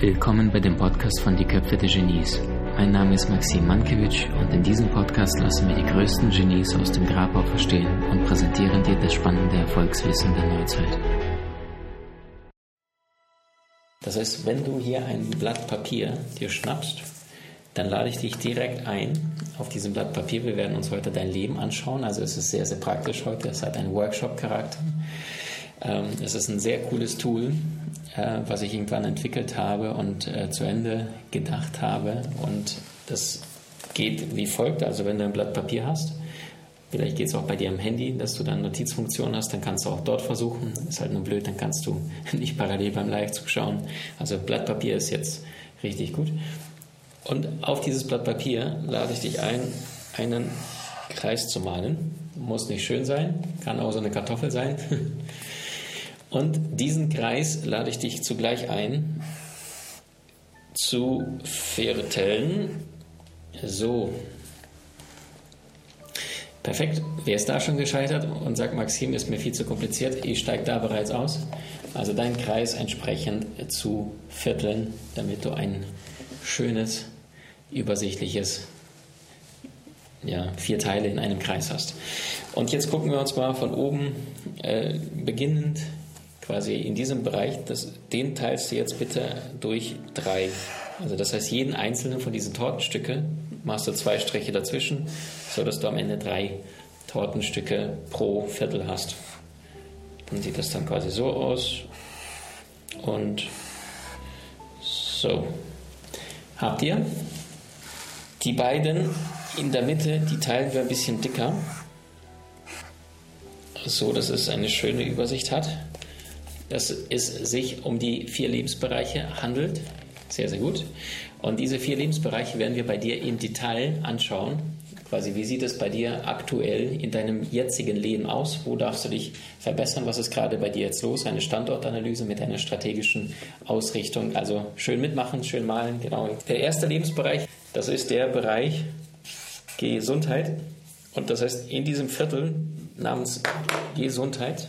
Willkommen bei dem Podcast von Die Köpfe der Genies. Mein Name ist Maxim Mankewitsch und in diesem Podcast lassen wir die größten Genies aus dem Grabau verstehen und präsentieren dir das spannende Erfolgswissen der Neuzeit. Das heißt, wenn du hier ein Blatt Papier dir schnappst, dann lade ich dich direkt ein auf diesem Blatt Papier. Wir werden uns heute dein Leben anschauen. Also es ist sehr, sehr praktisch heute. Es hat einen Workshop-Charakter. Ähm, es ist ein sehr cooles Tool, äh, was ich irgendwann entwickelt habe und äh, zu Ende gedacht habe. Und das geht wie folgt. Also wenn du ein Blatt Papier hast, vielleicht geht es auch bei dir am Handy, dass du dann Notizfunktion hast, dann kannst du auch dort versuchen. Ist halt nur blöd, dann kannst du nicht parallel beim Live zuschauen. Also Blatt Papier ist jetzt richtig gut. Und auf dieses Blatt Papier lade ich dich ein, einen Kreis zu malen. Muss nicht schön sein, kann auch so eine Kartoffel sein. Und diesen Kreis lade ich dich zugleich ein zu vierteln. So. Perfekt. Wer ist da schon gescheitert und sagt, Maxim, ist mir viel zu kompliziert, ich steige da bereits aus. Also deinen Kreis entsprechend zu vierteln, damit du ein schönes, übersichtliches, ja, vier Teile in einem Kreis hast. Und jetzt gucken wir uns mal von oben äh, beginnend quasi in diesem Bereich, das, den teilst du jetzt bitte durch drei. Also das heißt, jeden einzelnen von diesen Tortenstücke machst du zwei Striche dazwischen, sodass du am Ende drei Tortenstücke pro Viertel hast. Dann sieht das dann quasi so aus. Und so. Habt ihr? Die beiden in der Mitte, die teilen wir ein bisschen dicker, so dass es eine schöne Übersicht hat dass es sich um die vier Lebensbereiche handelt. Sehr, sehr gut. Und diese vier Lebensbereiche werden wir bei dir im Detail anschauen. Quasi, wie sieht es bei dir aktuell in deinem jetzigen Leben aus? Wo darfst du dich verbessern? Was ist gerade bei dir jetzt los? Eine Standortanalyse mit einer strategischen Ausrichtung. Also schön mitmachen, schön malen. Genau. Der erste Lebensbereich, das ist der Bereich Gesundheit. Und das heißt, in diesem Viertel namens Gesundheit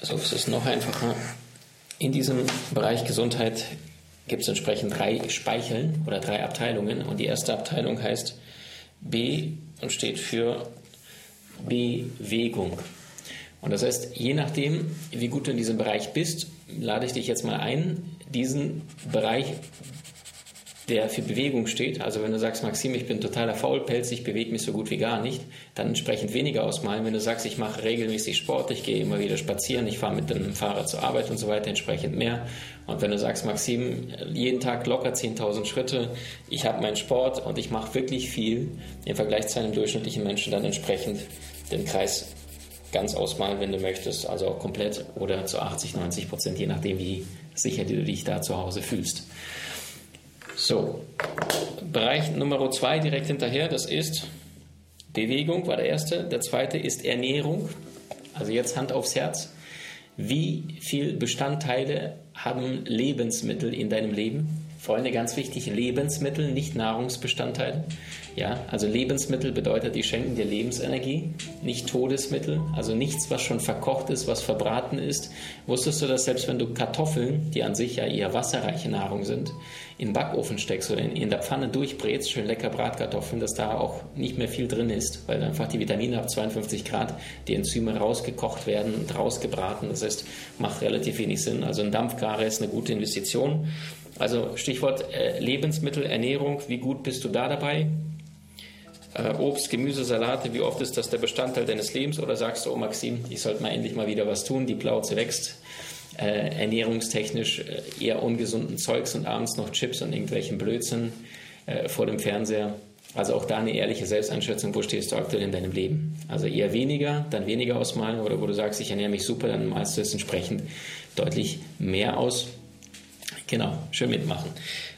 so ist es noch einfacher. In diesem Bereich Gesundheit gibt es entsprechend drei Speicheln oder drei Abteilungen. Und die erste Abteilung heißt B und steht für Bewegung. Und das heißt, je nachdem, wie gut du in diesem Bereich bist, lade ich dich jetzt mal ein, diesen Bereich der für Bewegung steht. Also wenn du sagst, Maxim, ich bin totaler Faulpelz, ich bewege mich so gut wie gar nicht, dann entsprechend weniger ausmalen. Wenn du sagst, ich mache regelmäßig Sport, ich gehe immer wieder spazieren, ich fahre mit dem Fahrrad zur Arbeit und so weiter, entsprechend mehr. Und wenn du sagst, Maxim, jeden Tag locker 10.000 Schritte, ich habe meinen Sport und ich mache wirklich viel im Vergleich zu einem durchschnittlichen Menschen, dann entsprechend den Kreis ganz ausmalen, wenn du möchtest, also auch komplett oder zu 80, 90 Prozent, je nachdem, wie sicher du dich da zu Hause fühlst. So, Bereich Nummer zwei direkt hinterher, das ist Bewegung, war der erste. Der zweite ist Ernährung. Also jetzt Hand aufs Herz. Wie viele Bestandteile haben Lebensmittel in deinem Leben? Freunde, ganz wichtig, Lebensmittel, nicht Nahrungsbestandteile. Ja, also Lebensmittel bedeutet, die schenken dir Lebensenergie, nicht Todesmittel, also nichts, was schon verkocht ist, was verbraten ist. Wusstest du, dass selbst wenn du Kartoffeln, die an sich ja eher wasserreiche Nahrung sind, in den Backofen steckst oder in, in der Pfanne durchbrätst, schön lecker Bratkartoffeln, dass da auch nicht mehr viel drin ist, weil einfach die Vitamine ab 52 Grad, die Enzyme rausgekocht werden und rausgebraten. Das heißt, macht relativ wenig Sinn. Also ein Dampfgarer ist eine gute Investition. Also Stichwort äh, Lebensmittel, Ernährung, wie gut bist du da dabei? Äh, Obst, Gemüse, Salate, wie oft ist das der Bestandteil deines Lebens? Oder sagst du, oh Maxim, ich sollte mal endlich mal wieder was tun, die Plauze wächst, äh, ernährungstechnisch äh, eher ungesunden Zeugs und abends noch Chips und irgendwelchen Blödsinn äh, vor dem Fernseher. Also auch da eine ehrliche Selbsteinschätzung, wo stehst du aktuell in deinem Leben? Also eher weniger, dann weniger ausmalen oder wo du sagst, ich ernähre mich super, dann malst du es entsprechend deutlich mehr aus. Genau, schön mitmachen.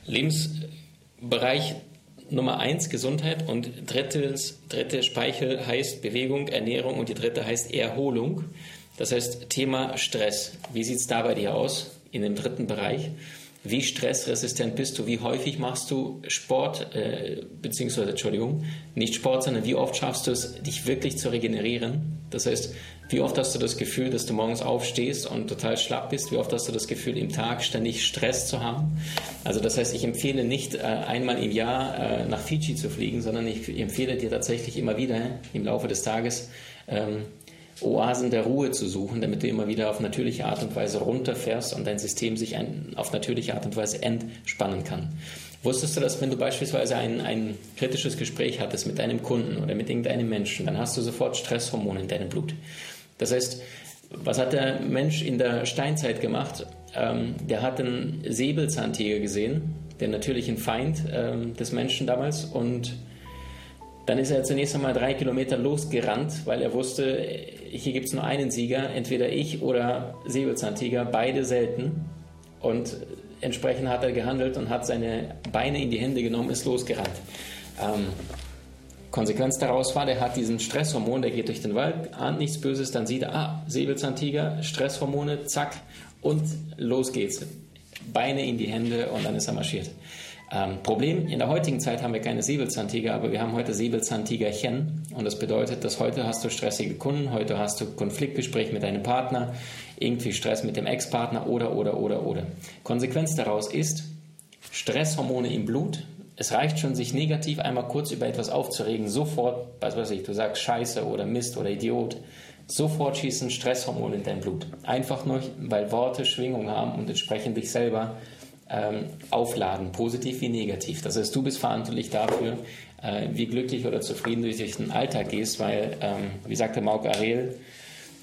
Lebensbereich Nummer eins Gesundheit und drittes, dritte Speichel heißt Bewegung, Ernährung und die dritte heißt Erholung. Das heißt Thema Stress. Wie sieht es da bei dir aus in dem dritten Bereich? Wie stressresistent bist du, wie häufig machst du Sport, äh, beziehungsweise, Entschuldigung, nicht Sport, sondern wie oft schaffst du es, dich wirklich zu regenerieren. Das heißt, wie oft hast du das Gefühl, dass du morgens aufstehst und total schlapp bist? Wie oft hast du das Gefühl, im Tag ständig Stress zu haben? Also das heißt, ich empfehle nicht äh, einmal im Jahr äh, nach Fiji zu fliegen, sondern ich empfehle dir tatsächlich immer wieder im Laufe des Tages ähm, Oasen der Ruhe zu suchen, damit du immer wieder auf natürliche Art und Weise runterfährst und dein System sich ein, auf natürliche Art und Weise entspannen kann. Wusstest du, dass wenn du beispielsweise ein, ein kritisches Gespräch hattest mit deinem Kunden oder mit irgendeinem Menschen, dann hast du sofort Stresshormone in deinem Blut. Das heißt, was hat der Mensch in der Steinzeit gemacht? Ähm, der hat einen Säbelzahntiger gesehen, den natürlichen Feind ähm, des Menschen damals. Und dann ist er zunächst einmal drei Kilometer losgerannt, weil er wusste, hier gibt es nur einen Sieger, entweder ich oder Säbelzahntiger, beide selten. Und entsprechend hat er gehandelt und hat seine Beine in die Hände genommen, ist losgerannt. Ähm, Konsequenz daraus war, der hat diesen Stresshormon, der geht durch den Wald, ahnt nichts Böses, dann sieht er, ah, Säbelzahntiger, Stresshormone, zack, und los geht's. Beine in die Hände und dann ist er marschiert. Ähm, Problem, in der heutigen Zeit haben wir keine Säbelzahntiger, aber wir haben heute Säbelzahntigerchen und das bedeutet, dass heute hast du stressige Kunden, heute hast du Konfliktgespräch mit deinem Partner, irgendwie Stress mit dem Ex-Partner oder, oder, oder, oder. Konsequenz daraus ist, Stresshormone im Blut, es reicht schon, sich negativ einmal kurz über etwas aufzuregen, sofort, was weiß ich, du sagst Scheiße oder Mist oder Idiot, sofort schießen Stresshormone in dein Blut. Einfach nur, weil Worte Schwingung haben und entsprechend dich selber ähm, aufladen, positiv wie negativ. Das heißt, du bist verantwortlich dafür, äh, wie glücklich oder zufrieden du durch den Alltag gehst, weil, ähm, wie sagte Mauk Ariel,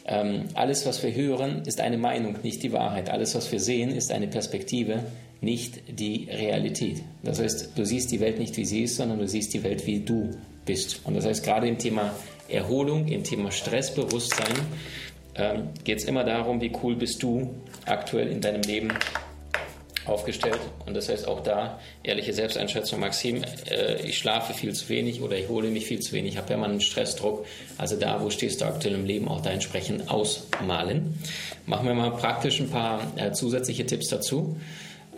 ähm, alles, was wir hören, ist eine Meinung, nicht die Wahrheit. Alles, was wir sehen, ist eine Perspektive, nicht die Realität. Das heißt, du siehst die Welt nicht wie sie ist, sondern du siehst die Welt wie du bist. Und das heißt, gerade im Thema Erholung, im Thema Stressbewusstsein ähm, geht es immer darum, wie cool bist du aktuell in deinem Leben aufgestellt. Und das heißt auch da, ehrliche Selbsteinschätzung, Maxim, äh, ich schlafe viel zu wenig oder ich hole mich viel zu wenig, ich habe permanent Stressdruck. Also da, wo stehst du aktuell im Leben, auch da entsprechend ausmalen. Machen wir mal praktisch ein paar äh, zusätzliche Tipps dazu.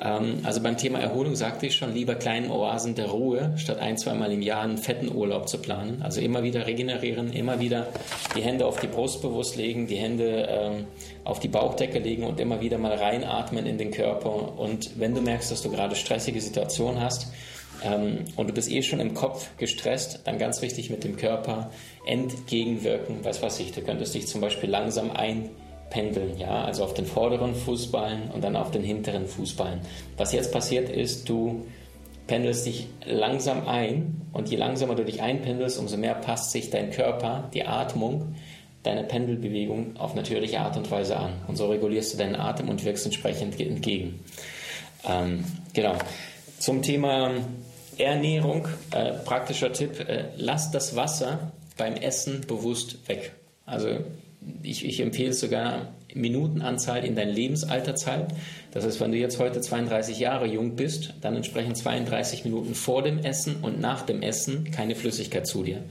Ähm, also beim Thema Erholung sagte ich schon, lieber kleinen Oasen der Ruhe, statt ein, zweimal im Jahr einen fetten Urlaub zu planen. Also immer wieder regenerieren, immer wieder die Hände auf die Brust bewusst legen, die Hände ähm, auf die Bauchdecke legen und immer wieder mal reinatmen in den Körper. Und wenn du merkst, dass du gerade stressige Situationen hast, ähm, und du bist eh schon im Kopf gestresst, dann ganz wichtig mit dem Körper entgegenwirken. Was weiß ich, du könntest dich zum Beispiel langsam ein pendeln, ja, also auf den vorderen Fußballen und dann auf den hinteren Fußballen. Was jetzt passiert ist, du pendelst dich langsam ein und je langsamer du dich einpendelst, umso mehr passt sich dein Körper, die Atmung, deine Pendelbewegung auf natürliche Art und Weise an. Und so regulierst du deinen Atem und wirkst entsprechend entgegen. Ähm, genau. Zum Thema Ernährung, äh, praktischer Tipp, äh, lass das Wasser beim Essen bewusst weg. Also ich, ich empfehle sogar Minutenanzahl in dein Lebensalter zahlen. Das heißt, wenn du jetzt heute 32 Jahre jung bist, dann entsprechen 32 Minuten vor dem Essen und nach dem Essen keine Flüssigkeit zu dir.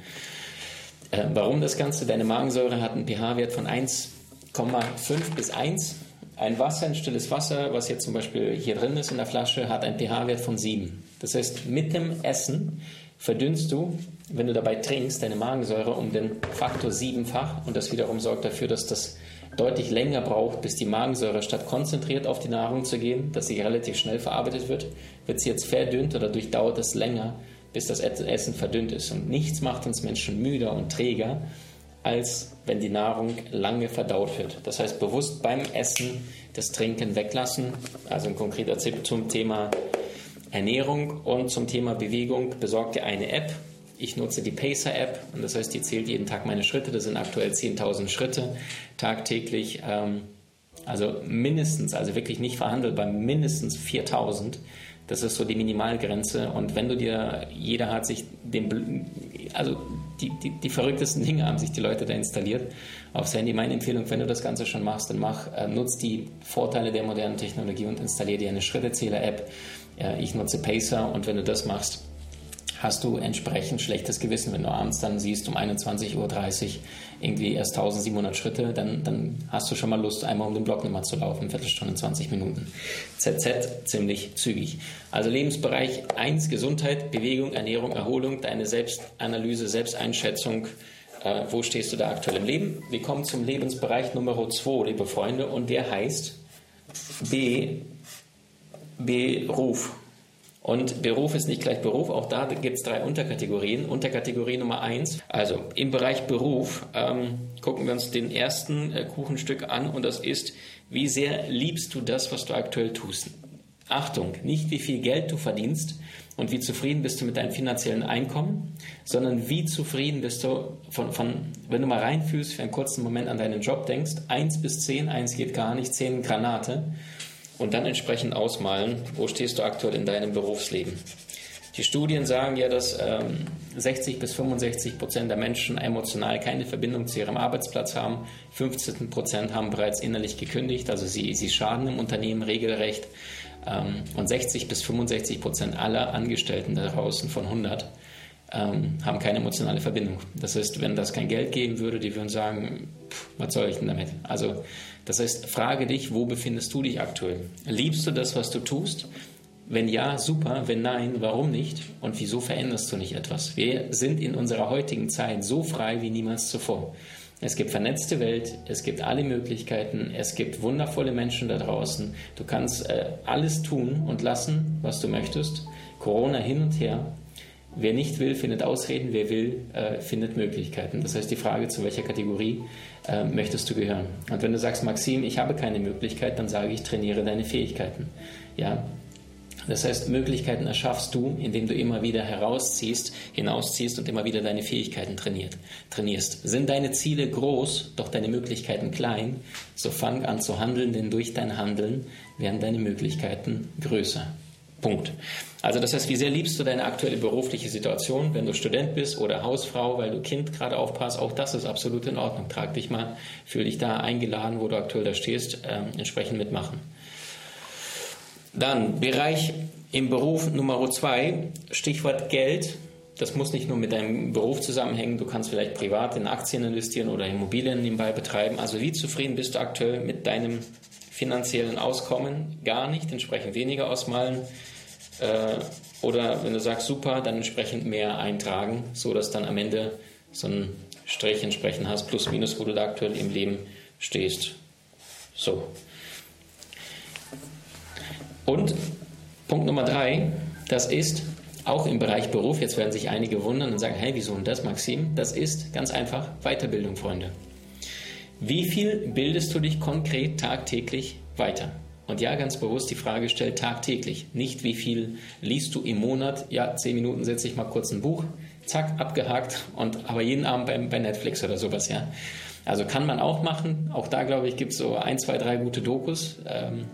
Äh, warum das Ganze? Deine Magensäure hat einen pH-Wert von 1,5 bis 1. Ein Wasser, ein stilles Wasser, was jetzt zum Beispiel hier drin ist in der Flasche, hat einen pH-Wert von 7. Das heißt, mit dem Essen verdünnst du, wenn du dabei trinkst, deine Magensäure um den Faktor siebenfach und das wiederum sorgt dafür, dass das deutlich länger braucht, bis die Magensäure statt konzentriert auf die Nahrung zu gehen, dass sie relativ schnell verarbeitet wird, wird sie jetzt verdünnt oder durchdauert es länger, bis das Essen verdünnt ist. Und nichts macht uns Menschen müder und träger, als wenn die Nahrung lange verdaut wird. Das heißt, bewusst beim Essen das Trinken weglassen. Also ein konkreter Tipp zum Thema Ernährung und zum Thema Bewegung besorgt dir eine App. Ich nutze die Pacer-App und das heißt, die zählt jeden Tag meine Schritte. Das sind aktuell 10.000 Schritte tagtäglich. Ähm, also mindestens, also wirklich nicht verhandelbar, mindestens 4.000. Das ist so die Minimalgrenze. Und wenn du dir, jeder hat sich den, also die, die, die verrücktesten Dinge haben sich die Leute da installiert aufs Handy. Meine Empfehlung, wenn du das Ganze schon machst, dann mach, äh, nutz die Vorteile der modernen Technologie und installiere dir eine Schrittezähler-App. Ja, ich nutze Pacer und wenn du das machst, hast du entsprechend schlechtes Gewissen, wenn du abends dann siehst um 21.30 Uhr irgendwie erst 1700 Schritte, dann, dann hast du schon mal Lust, einmal um den Block nochmal zu laufen, Viertelstunde, 20 Minuten. ZZ ziemlich zügig. Also Lebensbereich 1, Gesundheit, Bewegung, Ernährung, Erholung, deine Selbstanalyse, Selbsteinschätzung, äh, wo stehst du da aktuell im Leben? Wir kommen zum Lebensbereich Nummer 2, liebe Freunde, und der heißt B, Beruf. Und Beruf ist nicht gleich Beruf, auch da gibt es drei Unterkategorien. Unterkategorie Nummer eins, also im Bereich Beruf, ähm, gucken wir uns den ersten äh, Kuchenstück an und das ist, wie sehr liebst du das, was du aktuell tust? Achtung, nicht wie viel Geld du verdienst und wie zufrieden bist du mit deinem finanziellen Einkommen, sondern wie zufrieden bist du von, von wenn du mal reinfühlst, für einen kurzen Moment an deinen Job denkst, eins bis zehn, eins geht gar nicht, zehn Granate und dann entsprechend ausmalen, wo stehst du aktuell in deinem Berufsleben. Die Studien sagen ja, dass ähm, 60 bis 65 Prozent der Menschen emotional keine Verbindung zu ihrem Arbeitsplatz haben. 15 Prozent haben bereits innerlich gekündigt, also sie, sie schaden im Unternehmen regelrecht. Ähm, und 60 bis 65 Prozent aller Angestellten da draußen von 100 ähm, haben keine emotionale Verbindung. Das heißt, wenn das kein Geld geben würde, die würden sagen, pff, was soll ich denn damit? Also das heißt, frage dich, wo befindest du dich aktuell? Liebst du das, was du tust? Wenn ja, super. Wenn nein, warum nicht? Und wieso veränderst du nicht etwas? Wir sind in unserer heutigen Zeit so frei wie niemals zuvor. Es gibt vernetzte Welt, es gibt alle Möglichkeiten, es gibt wundervolle Menschen da draußen. Du kannst äh, alles tun und lassen, was du möchtest. Corona hin und her. Wer nicht will, findet Ausreden, wer will, äh, findet Möglichkeiten. Das heißt, die Frage, zu welcher Kategorie äh, möchtest du gehören? Und wenn du sagst, Maxim, ich habe keine Möglichkeit, dann sage ich, trainiere deine Fähigkeiten. Ja? Das heißt, Möglichkeiten erschaffst du, indem du immer wieder herausziehst, hinausziehst und immer wieder deine Fähigkeiten trainiert, trainierst. Sind deine Ziele groß, doch deine Möglichkeiten klein, so fang an zu handeln, denn durch dein Handeln werden deine Möglichkeiten größer. Punkt. Also das heißt, wie sehr liebst du deine aktuelle berufliche Situation, wenn du Student bist oder Hausfrau, weil du Kind gerade aufpasst, auch das ist absolut in Ordnung. Trag dich mal, fühl dich da eingeladen, wo du aktuell da stehst, äh, entsprechend mitmachen. Dann Bereich im Beruf Nummer zwei, Stichwort Geld. Das muss nicht nur mit deinem Beruf zusammenhängen, du kannst vielleicht privat in Aktien investieren oder Immobilien nebenbei betreiben. Also wie zufrieden bist du aktuell mit deinem finanziellen Auskommen? Gar nicht, entsprechend weniger ausmalen äh, oder wenn du sagst super, dann entsprechend mehr eintragen, so dass dann am Ende so ein Strich entsprechend hast, plus minus, wo du da aktuell im Leben stehst. So. Und Punkt Nummer drei, das ist auch im Bereich Beruf, jetzt werden sich einige wundern und sagen, hey, wieso und das, Maxim? Das ist ganz einfach Weiterbildung, Freunde. Wie viel bildest du dich konkret tagtäglich weiter? Und ja, ganz bewusst die Frage stellt tagtäglich. Nicht wie viel liest du im Monat. Ja, zehn Minuten setze ich mal kurz ein Buch. Zack, abgehakt. Und aber jeden Abend bei, bei Netflix oder sowas, ja. Also kann man auch machen. Auch da, glaube ich, gibt es so ein, zwei, drei gute Dokus. Ähm,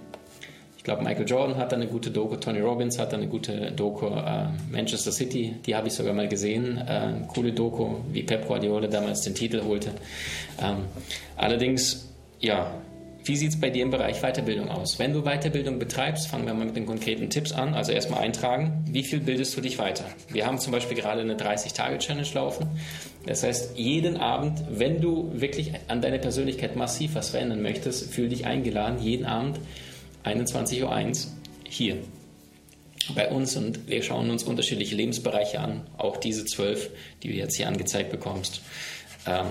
ich glaube, Michael Jordan hat eine gute Doku, Tony Robbins hat eine gute Doku, äh, Manchester City, die habe ich sogar mal gesehen. Äh, coole Doku, wie Pep Guardiola damals den Titel holte. Ähm, allerdings, ja, wie sieht es bei dir im Bereich Weiterbildung aus? Wenn du Weiterbildung betreibst, fangen wir mal mit den konkreten Tipps an. Also erstmal eintragen, wie viel bildest du dich weiter? Wir haben zum Beispiel gerade eine 30-Tage-Challenge laufen. Das heißt, jeden Abend, wenn du wirklich an deiner Persönlichkeit massiv was verändern möchtest, fühl dich eingeladen, jeden Abend 21.01 Uhr hier bei uns und wir schauen uns unterschiedliche Lebensbereiche an, auch diese zwölf, die du jetzt hier angezeigt bekommst. Ähm,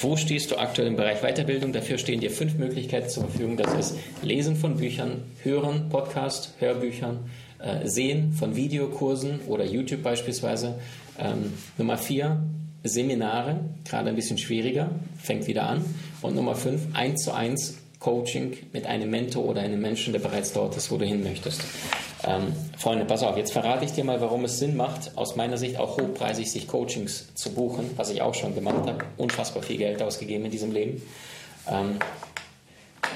wo stehst du aktuell im Bereich Weiterbildung? Dafür stehen dir fünf Möglichkeiten zur Verfügung. Das ist Lesen von Büchern, Hören, Podcast, Hörbüchern, äh, Sehen von Videokursen oder YouTube beispielsweise. Ähm, Nummer vier, Seminare, gerade ein bisschen schwieriger, fängt wieder an. Und Nummer fünf, eins zu eins Coaching mit einem Mentor oder einem Menschen, der bereits dort ist, wo du hin möchtest. Ähm, Freunde, pass auf, jetzt verrate ich dir mal, warum es Sinn macht, aus meiner Sicht auch hochpreisig sich Coachings zu buchen, was ich auch schon gemacht habe. Unfassbar viel Geld ausgegeben in diesem Leben. Ähm,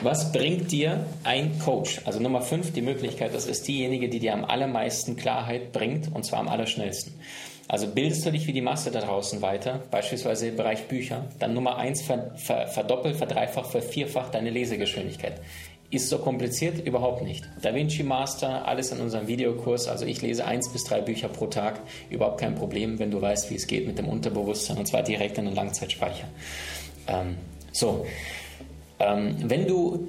was bringt dir ein Coach? Also Nummer 5, die Möglichkeit, das ist diejenige, die dir am allermeisten Klarheit bringt und zwar am allerschnellsten. Also bildest du dich wie die Masse da draußen weiter, beispielsweise im Bereich Bücher, dann Nummer 1, ver, ver, verdoppel, verdreifach, vervierfach deine Lesegeschwindigkeit ist so kompliziert? Überhaupt nicht. Da Vinci Master, alles in unserem Videokurs. Also ich lese eins bis drei Bücher pro Tag. Überhaupt kein Problem, wenn du weißt, wie es geht mit dem Unterbewusstsein und zwar direkt in den Langzeitspeicher. Ähm, so, ähm, wenn du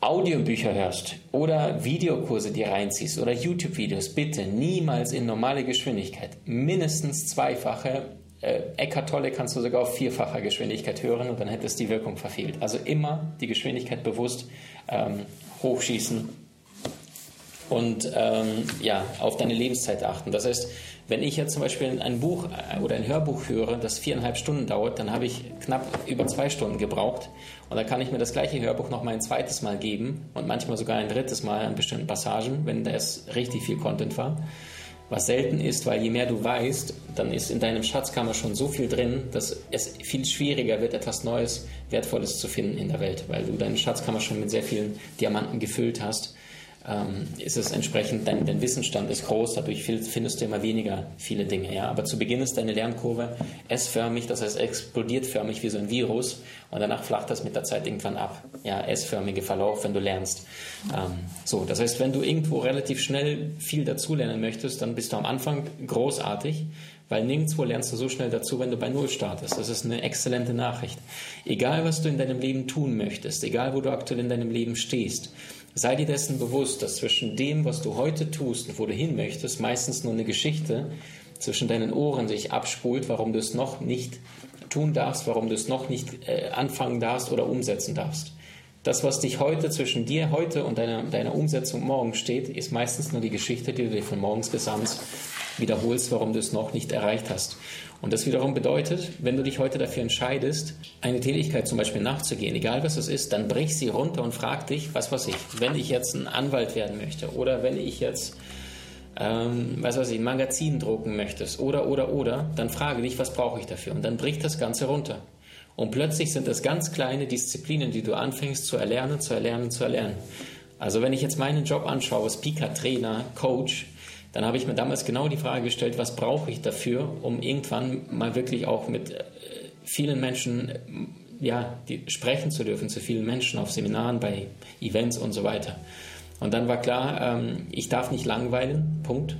Audiobücher hörst oder Videokurse dir reinziehst oder YouTube-Videos, bitte niemals in normale Geschwindigkeit. Mindestens zweifache. Äh, Eckart Tolle kannst du sogar auf vierfacher Geschwindigkeit hören und dann hättest die Wirkung verfehlt. Also immer die Geschwindigkeit bewusst ähm, hochschießen und ähm, ja, auf deine Lebenszeit achten. Das heißt, wenn ich jetzt zum Beispiel ein Buch äh, oder ein Hörbuch höre, das viereinhalb Stunden dauert, dann habe ich knapp über zwei Stunden gebraucht. Und dann kann ich mir das gleiche Hörbuch noch mal ein zweites Mal geben und manchmal sogar ein drittes Mal an bestimmten Passagen, wenn das richtig viel Content war. Was selten ist, weil je mehr du weißt, dann ist in deinem Schatzkammer schon so viel drin, dass es viel schwieriger wird, etwas Neues, Wertvolles zu finden in der Welt, weil du deine Schatzkammer schon mit sehr vielen Diamanten gefüllt hast ähm, ist es entsprechend, dein, dein, Wissensstand ist groß, dadurch findest du immer weniger viele Dinge. Ja? Aber zu Beginn ist deine Lernkurve S-förmig, das heißt explodiert förmig wie so ein Virus und danach flacht das mit der Zeit irgendwann ab. Ja, S-förmige Verlauf, wenn du lernst. Ähm, so, das heißt, wenn du irgendwo relativ schnell viel dazulernen möchtest, dann bist du am Anfang großartig, weil nirgendwo lernst du so schnell dazu, wenn du bei Null startest. Das ist eine exzellente Nachricht. Egal, was du in deinem Leben tun möchtest, egal, wo du aktuell in deinem Leben stehst, Sei dir dessen bewusst, dass zwischen dem, was du heute tust und wo du hin möchtest, meistens nur eine Geschichte zwischen deinen Ohren sich abspult, warum du es noch nicht tun darfst, warum du es noch nicht äh, anfangen darfst oder umsetzen darfst. Das, was dich heute zwischen dir heute und deiner, deiner Umsetzung morgen steht, ist meistens nur die Geschichte, die du dir von morgens bis abends wiederholst, warum du es noch nicht erreicht hast. Und das wiederum bedeutet, wenn du dich heute dafür entscheidest, eine Tätigkeit zum Beispiel nachzugehen, egal was es ist, dann brich sie runter und frag dich, was weiß ich, wenn ich jetzt ein Anwalt werden möchte oder wenn ich jetzt, ähm, was weiß ich, ein Magazin drucken möchtest oder, oder, oder, dann frage dich, was brauche ich dafür? Und dann brich das Ganze runter. Und plötzlich sind das ganz kleine Disziplinen, die du anfängst zu erlernen, zu erlernen, zu erlernen. Also wenn ich jetzt meinen Job anschaue, Speaker, Trainer, Coach, dann habe ich mir damals genau die Frage gestellt, was brauche ich dafür, um irgendwann mal wirklich auch mit äh, vielen Menschen äh, ja, die, sprechen zu dürfen, zu vielen Menschen auf Seminaren, bei Events und so weiter. Und dann war klar, ähm, ich darf nicht langweilen, Punkt.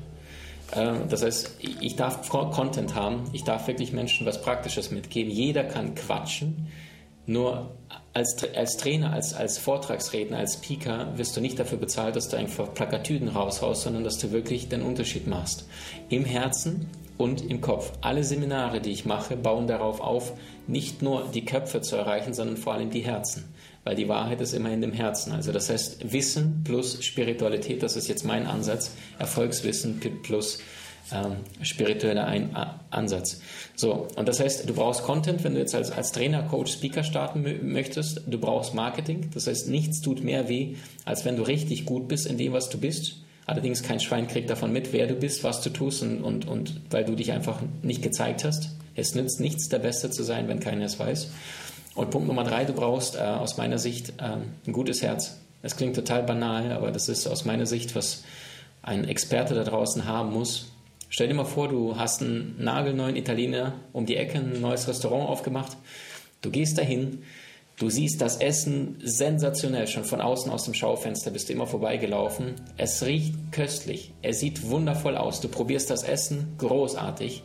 Äh, das heißt, ich darf Content haben, ich darf wirklich Menschen was Praktisches mitgeben. Jeder kann quatschen, nur als, als Trainer, als, als Vortragsredner, als Speaker wirst du nicht dafür bezahlt, dass du einfach Plakatüden raushaust, sondern dass du wirklich den Unterschied machst. Im Herzen und im Kopf. Alle Seminare, die ich mache, bauen darauf auf, nicht nur die Köpfe zu erreichen, sondern vor allem die Herzen. Weil die Wahrheit ist immer in dem Herzen. Also das heißt, Wissen plus Spiritualität, das ist jetzt mein Ansatz. Erfolgswissen plus ähm, spiritueller Ein Ansatz. So, und das heißt, du brauchst Content, wenn du jetzt als, als Trainer, Coach, Speaker starten möchtest. Du brauchst Marketing. Das heißt, nichts tut mehr weh, als wenn du richtig gut bist in dem, was du bist. Allerdings kein Schwein kriegt davon mit, wer du bist, was du tust und, und, und weil du dich einfach nicht gezeigt hast. Es nützt nichts, der Beste zu sein, wenn keiner es weiß. Und Punkt Nummer drei, du brauchst äh, aus meiner Sicht äh, ein gutes Herz. Es klingt total banal, aber das ist aus meiner Sicht, was ein Experte da draußen haben muss, Stell dir mal vor, du hast einen nagelneuen Italiener um die Ecke, ein neues Restaurant aufgemacht. Du gehst dahin, du siehst das Essen sensationell, schon von außen aus dem Schaufenster bist du immer vorbeigelaufen. Es riecht köstlich, es sieht wundervoll aus. Du probierst das Essen, großartig.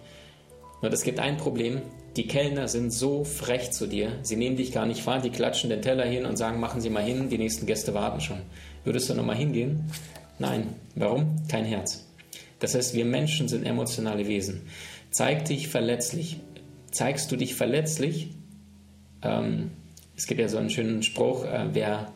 Nur es gibt ein Problem, die Kellner sind so frech zu dir, sie nehmen dich gar nicht wahr, die klatschen den Teller hin und sagen, machen Sie mal hin, die nächsten Gäste warten schon. Würdest du nochmal hingehen? Nein. Warum? Kein Herz. Das heißt, wir Menschen sind emotionale Wesen. Zeig dich verletzlich. Zeigst du dich verletzlich? Ähm, es gibt ja so einen schönen Spruch, äh, wer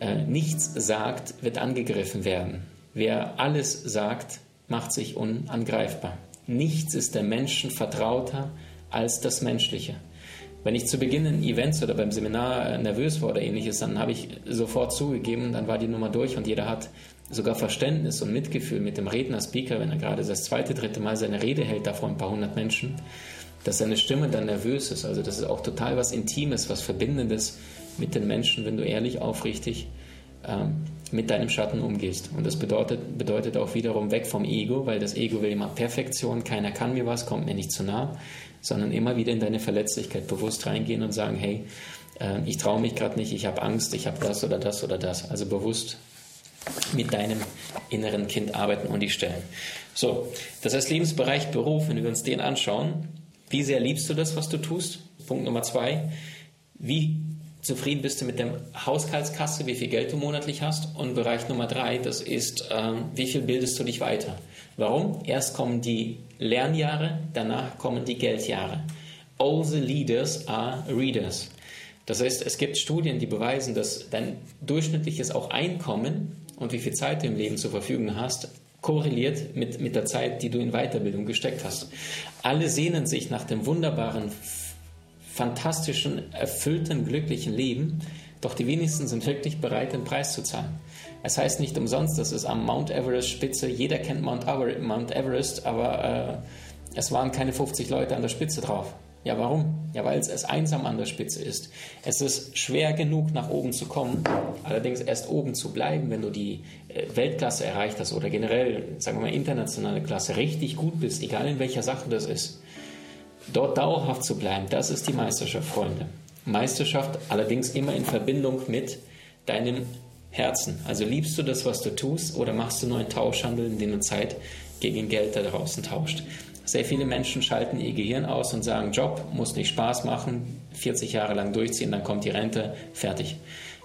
äh, nichts sagt, wird angegriffen werden. Wer alles sagt, macht sich unangreifbar. Nichts ist der Menschen vertrauter als das Menschliche. Wenn ich zu Beginn in Events oder beim Seminar nervös war oder ähnliches, dann habe ich sofort zugegeben, dann war die Nummer durch und jeder hat sogar Verständnis und Mitgefühl mit dem Redner, Speaker, wenn er gerade das zweite, dritte Mal seine Rede hält, da vor ein paar hundert Menschen, dass seine Stimme dann nervös ist. Also das ist auch total was Intimes, was Verbindendes mit den Menschen, wenn du ehrlich, aufrichtig ähm, mit deinem Schatten umgehst. Und das bedeutet, bedeutet auch wiederum weg vom Ego, weil das Ego will immer Perfektion, keiner kann mir was, kommt mir nicht zu nah, sondern immer wieder in deine Verletzlichkeit bewusst reingehen und sagen, hey, äh, ich traue mich gerade nicht, ich habe Angst, ich habe das oder das oder das. Also bewusst mit deinem inneren Kind arbeiten und die stellen. So, das heißt Lebensbereich Beruf, wenn wir uns den anschauen, wie sehr liebst du das, was du tust? Punkt Nummer zwei. Wie zufrieden bist du mit der Haushaltskasse, wie viel Geld du monatlich hast? Und Bereich Nummer drei, das ist, ähm, wie viel bildest du dich weiter? Warum? Erst kommen die Lernjahre, danach kommen die Geldjahre. All the leaders are readers. Das heißt, es gibt Studien, die beweisen, dass dein durchschnittliches auch Einkommen und wie viel Zeit du im Leben zur Verfügung hast, korreliert mit, mit der Zeit, die du in Weiterbildung gesteckt hast. Alle sehnen sich nach dem wunderbaren, fantastischen, erfüllten, glücklichen Leben, doch die wenigsten sind wirklich bereit, den Preis zu zahlen. Es heißt nicht umsonst, das ist am Mount Everest Spitze. Jeder kennt Mount Everest, aber äh, es waren keine 50 Leute an der Spitze drauf. Ja, warum? Ja, weil es einsam an der Spitze ist. Es ist schwer genug, nach oben zu kommen, allerdings erst oben zu bleiben, wenn du die äh, Weltklasse erreicht hast oder generell, sagen wir mal, internationale Klasse richtig gut bist, egal in welcher Sache das ist. Dort dauerhaft zu bleiben, das ist die Meisterschaft, Freunde. Meisterschaft allerdings immer in Verbindung mit deinem Herzen. Also liebst du das, was du tust, oder machst du nur einen Tauschhandel, in dem du Zeit gegen Geld da draußen tauscht? Sehr viele Menschen schalten ihr Gehirn aus und sagen, Job muss nicht Spaß machen, 40 Jahre lang durchziehen, dann kommt die Rente, fertig.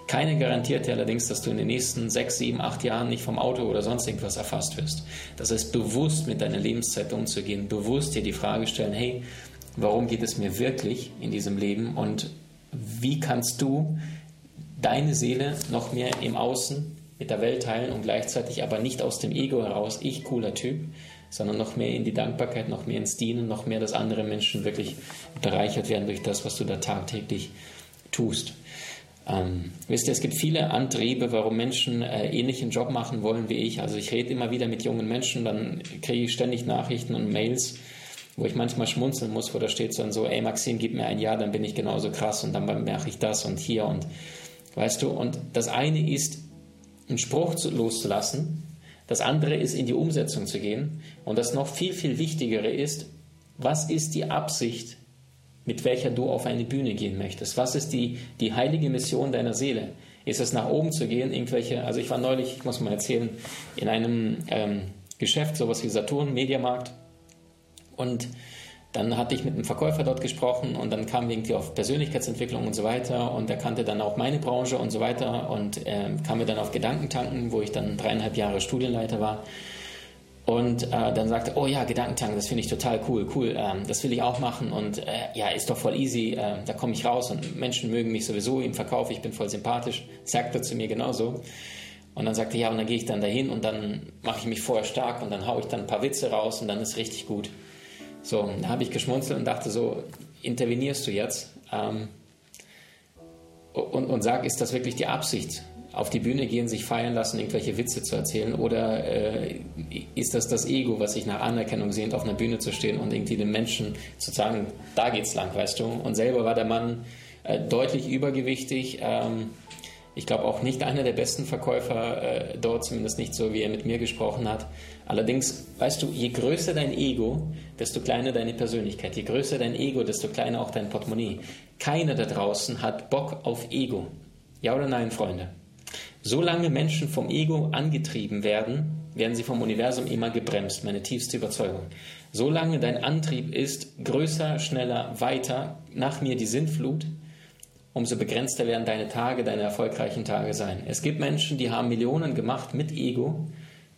Keine garantiert allerdings, dass du in den nächsten 6, 7, 8 Jahren nicht vom Auto oder sonst irgendwas erfasst wirst. Das heißt, bewusst mit deiner Lebenszeit umzugehen, bewusst dir die Frage stellen, hey, warum geht es mir wirklich in diesem Leben und wie kannst du deine Seele noch mehr im Außen mit der Welt teilen und gleichzeitig aber nicht aus dem Ego heraus, ich cooler Typ, sondern noch mehr in die Dankbarkeit, noch mehr ins Dienen, noch mehr, dass andere Menschen wirklich bereichert werden durch das, was du da tagtäglich tust. Ähm, wisst ihr, es gibt viele Antriebe, warum Menschen äh, ähnlichen Job machen wollen wie ich. Also ich rede immer wieder mit jungen Menschen, dann kriege ich ständig Nachrichten und Mails, wo ich manchmal schmunzeln muss, wo da steht so, ey Maxim, gib mir ein Ja, dann bin ich genauso krass und dann mache ich das und hier und weißt du, und das eine ist, einen Spruch loszulassen, das andere ist, in die Umsetzung zu gehen. Und das noch viel, viel Wichtigere ist, was ist die Absicht, mit welcher du auf eine Bühne gehen möchtest? Was ist die, die heilige Mission deiner Seele? Ist es nach oben zu gehen? Irgendwelche, also ich war neulich, ich muss mal erzählen, in einem ähm, Geschäft, sowas wie Saturn, Mediamarkt. Und dann hatte ich mit einem Verkäufer dort gesprochen und dann kam irgendwie auf Persönlichkeitsentwicklung und so weiter und er kannte dann auch meine Branche und so weiter und äh, kam mir dann auf Gedankentanken, wo ich dann dreieinhalb Jahre Studienleiter war. Und äh, dann sagte, oh ja, Gedankentanken, das finde ich total cool, cool, ähm, das will ich auch machen und äh, ja, ist doch voll easy, äh, da komme ich raus und Menschen mögen mich sowieso im Verkauf, ich bin voll sympathisch, sagt er zu mir genauso. Und dann sagte er, ja, und dann gehe ich dann dahin und dann mache ich mich vorher stark und dann haue ich dann ein paar Witze raus und dann ist richtig gut. So, da habe ich geschmunzelt und dachte so, intervenierst du jetzt ähm, und, und sag, ist das wirklich die Absicht? Auf die Bühne gehen, sich feiern lassen, irgendwelche Witze zu erzählen? Oder äh, ist das das Ego, was sich nach Anerkennung sehnt, auf einer Bühne zu stehen und irgendwie den Menschen zu sagen, da geht's lang, weißt du? Und selber war der Mann äh, deutlich übergewichtig. Ähm, ich glaube auch nicht einer der besten Verkäufer äh, dort, zumindest nicht so, wie er mit mir gesprochen hat. Allerdings, weißt du, je größer dein Ego, desto kleiner deine Persönlichkeit. Je größer dein Ego, desto kleiner auch dein Portemonnaie. Keiner da draußen hat Bock auf Ego. Ja oder nein, Freunde? Solange Menschen vom Ego angetrieben werden, werden sie vom Universum immer gebremst. Meine tiefste Überzeugung. Solange dein Antrieb ist, größer, schneller, weiter, nach mir die Sintflut, umso begrenzter werden deine Tage, deine erfolgreichen Tage sein. Es gibt Menschen, die haben Millionen gemacht mit Ego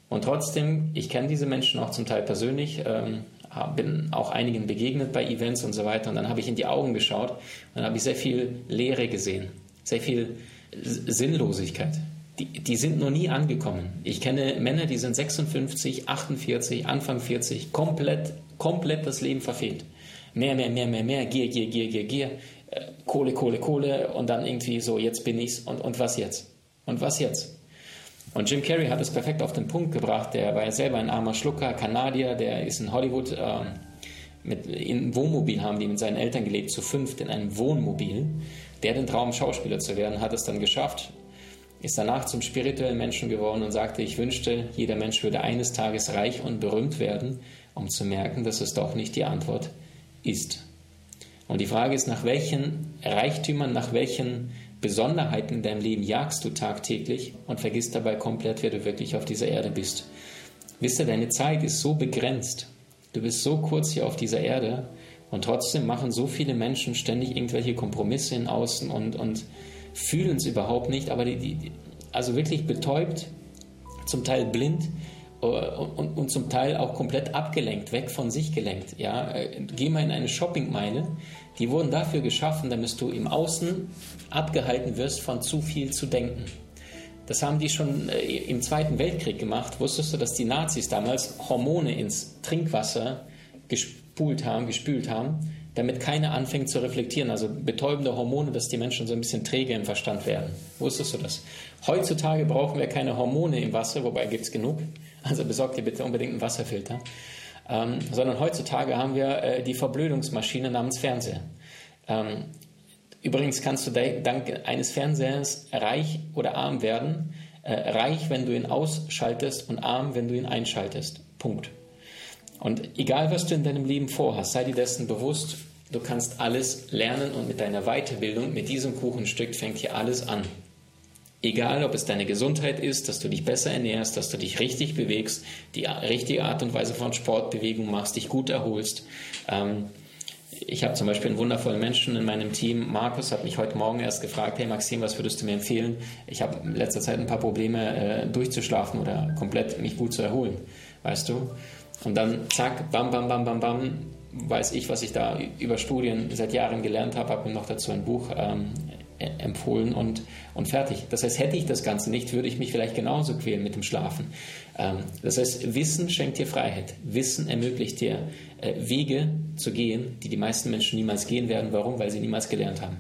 und trotzdem, ich kenne diese Menschen auch zum Teil persönlich, ähm, bin auch einigen begegnet bei Events und so weiter und dann habe ich in die Augen geschaut und dann habe ich sehr viel Leere gesehen, sehr viel Sinnlosigkeit. Die, die sind noch nie angekommen. Ich kenne Männer, die sind 56, 48, Anfang 40, komplett, komplett das Leben verfehlt. Mehr, mehr, mehr, mehr, mehr, Gier, Gier, Gier, Gier, Gier. Kohle, Kohle, Kohle und dann irgendwie so, jetzt bin ich's und, und was jetzt? Und was jetzt? Und Jim Carrey hat es perfekt auf den Punkt gebracht. Der war ja selber ein armer Schlucker, Kanadier, der ist in Hollywood. Ähm, mit, in Wohnmobil haben die mit seinen Eltern gelebt, zu fünft in einem Wohnmobil. Der den Traum, Schauspieler zu werden, hat es dann geschafft, ist danach zum spirituellen Menschen geworden und sagte, ich wünschte, jeder Mensch würde eines Tages reich und berühmt werden, um zu merken, dass es doch nicht die Antwort ist. Und die Frage ist, nach welchen Reichtümern, nach welchen Besonderheiten in deinem Leben jagst du tagtäglich und vergisst dabei komplett, wer du wirklich auf dieser Erde bist. Wisst ihr, deine Zeit ist so begrenzt. Du bist so kurz hier auf dieser Erde und trotzdem machen so viele Menschen ständig irgendwelche Kompromisse in Außen und, und fühlen es überhaupt nicht, aber die, die, also wirklich betäubt, zum Teil blind und, und, zum Teil auch komplett abgelenkt, weg von sich gelenkt. Ja? Äh, geh mal in eine Shoppingmeile, die wurden dafür geschaffen, damit du im Außen abgehalten wirst, von zu viel zu denken. Das haben die schon äh, im Zweiten Weltkrieg gemacht. Wusstest du, dass die Nazis damals Hormone ins Trinkwasser gespult haben, gespült haben, damit keiner anfängt zu reflektieren? Also betäubende Hormone, dass die Menschen so ein bisschen träge im Verstand werden. Wusstest du das? Heutzutage brauchen wir keine Hormone im Wasser, wobei gibt es genug. Also besorg dir bitte unbedingt einen Wasserfilter. Ähm, sondern heutzutage haben wir äh, die Verblödungsmaschine namens Fernseher. Ähm, Übrigens kannst du dank eines Fernsehers reich oder arm werden. Äh, reich, wenn du ihn ausschaltest und arm, wenn du ihn einschaltest. Punkt. Und egal, was du in deinem Leben vorhast, sei dir dessen bewusst, du kannst alles lernen und mit deiner Weiterbildung, mit diesem Kuchenstück fängt hier alles an. Egal, ob es deine Gesundheit ist, dass du dich besser ernährst, dass du dich richtig bewegst, die richtige Art und Weise von Sportbewegung machst, dich gut erholst. Ähm, ich habe zum Beispiel einen wundervollen Menschen in meinem Team. Markus hat mich heute Morgen erst gefragt, hey Maxim, was würdest du mir empfehlen? Ich habe in letzter Zeit ein paar Probleme, äh, durchzuschlafen oder komplett mich gut zu erholen, weißt du? Und dann zack, bam, bam, bam, bam, bam, weiß ich, was ich da über Studien seit Jahren gelernt habe, habe mir noch dazu ein Buch ähm, empfohlen und, und fertig. Das heißt, hätte ich das Ganze nicht, würde ich mich vielleicht genauso quälen mit dem Schlafen. Ähm, das heißt, Wissen schenkt dir Freiheit. Wissen ermöglicht dir äh, Wege zu gehen, die die meisten Menschen niemals gehen werden. Warum? Weil sie niemals gelernt haben.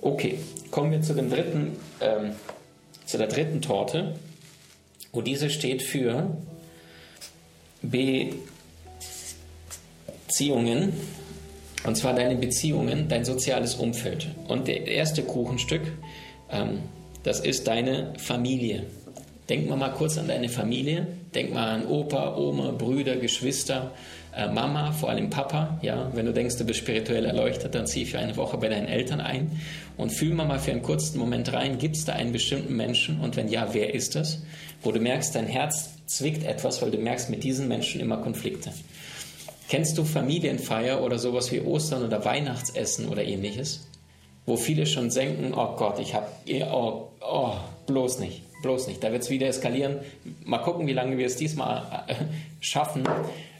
Okay, kommen wir zu dem dritten, ähm, zu der dritten Torte, wo diese steht für Beziehungen, und zwar deine Beziehungen, dein soziales Umfeld. Und der erste Kuchenstück, ähm, das ist deine Familie. Denk mal, mal kurz an deine Familie. Denk mal an Opa, Oma, Brüder, Geschwister, äh, Mama, vor allem Papa. Ja, wenn du denkst, du bist spirituell erleuchtet, dann zieh für eine Woche bei deinen Eltern ein und fühl mal, mal für einen kurzen Moment rein. Gibt es da einen bestimmten Menschen? Und wenn ja, wer ist das? Wo du merkst, dein Herz zwickt etwas, weil du merkst mit diesen Menschen immer Konflikte. Kennst du Familienfeier oder sowas wie Ostern oder Weihnachtsessen oder ähnliches? Wo viele schon denken, oh Gott, ich habe, oh, oh, bloß nicht bloß nicht. Da wird es wieder eskalieren. Mal gucken, wie lange wir es diesmal äh, schaffen,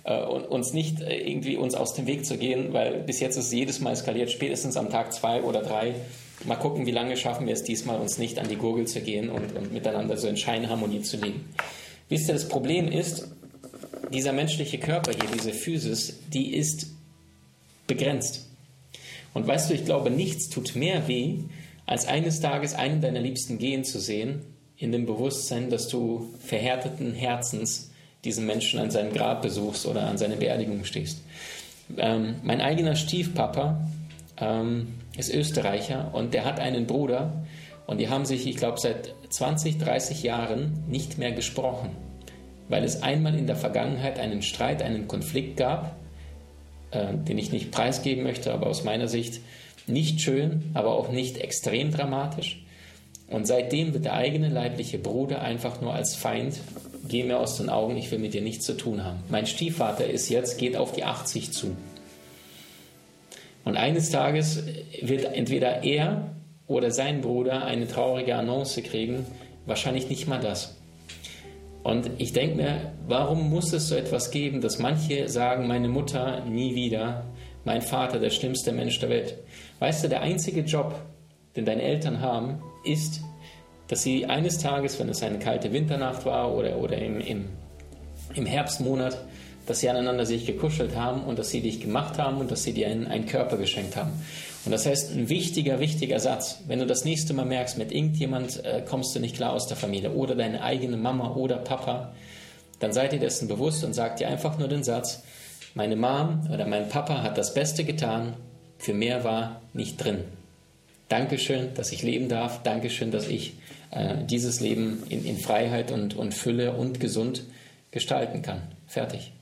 äh, uns nicht äh, irgendwie uns aus dem Weg zu gehen, weil bis jetzt ist es jedes Mal eskaliert, spätestens am Tag zwei oder drei. Mal gucken, wie lange schaffen wir es diesmal, uns nicht an die Gurgel zu gehen und, und miteinander so in Scheinharmonie zu leben. Wisst ihr, das Problem ist, dieser menschliche Körper hier, diese Physis, die ist begrenzt. Und weißt du, ich glaube, nichts tut mehr weh, als eines Tages einen deiner Liebsten gehen zu sehen in dem Bewusstsein, dass du verhärteten Herzens diesen Menschen an seinem Grab besuchst oder an seine Beerdigung stehst. Ähm, mein eigener Stiefpapa ähm, ist Österreicher und der hat einen Bruder und die haben sich, ich glaube, seit 20, 30 Jahren nicht mehr gesprochen, weil es einmal in der Vergangenheit einen Streit, einen Konflikt gab, äh, den ich nicht preisgeben möchte, aber aus meiner Sicht nicht schön, aber auch nicht extrem dramatisch. Und seitdem wird der eigene leibliche Bruder einfach nur als Feind, geh mir aus den Augen, ich will mit dir nichts zu tun haben. Mein Stiefvater ist jetzt, geht auf die 80 zu. Und eines Tages wird entweder er oder sein Bruder eine traurige Annonce kriegen, wahrscheinlich nicht mal das. Und ich denke mir, warum muss es so etwas geben, dass manche sagen, meine Mutter nie wieder, mein Vater der schlimmste Mensch der Welt. Weißt du, der einzige Job, den deine Eltern haben, ist, dass sie eines Tages, wenn es eine kalte Winternacht war oder, oder im, im, im Herbstmonat, dass sie aneinander sich gekuschelt haben und dass sie dich gemacht haben und dass sie dir einen, einen Körper geschenkt haben. Und das heißt, ein wichtiger, wichtiger Satz, wenn du das nächste Mal merkst, mit irgendjemand äh, kommst du nicht klar aus der Familie oder deine eigene Mama oder Papa, dann seid ihr dessen bewusst und sagt dir einfach nur den Satz, meine Mom oder mein Papa hat das Beste getan, für mehr war nicht drin. Dankeschön, dass ich leben darf. Dankeschön, dass ich äh, dieses Leben in, in Freiheit und, und Fülle und gesund gestalten kann. Fertig.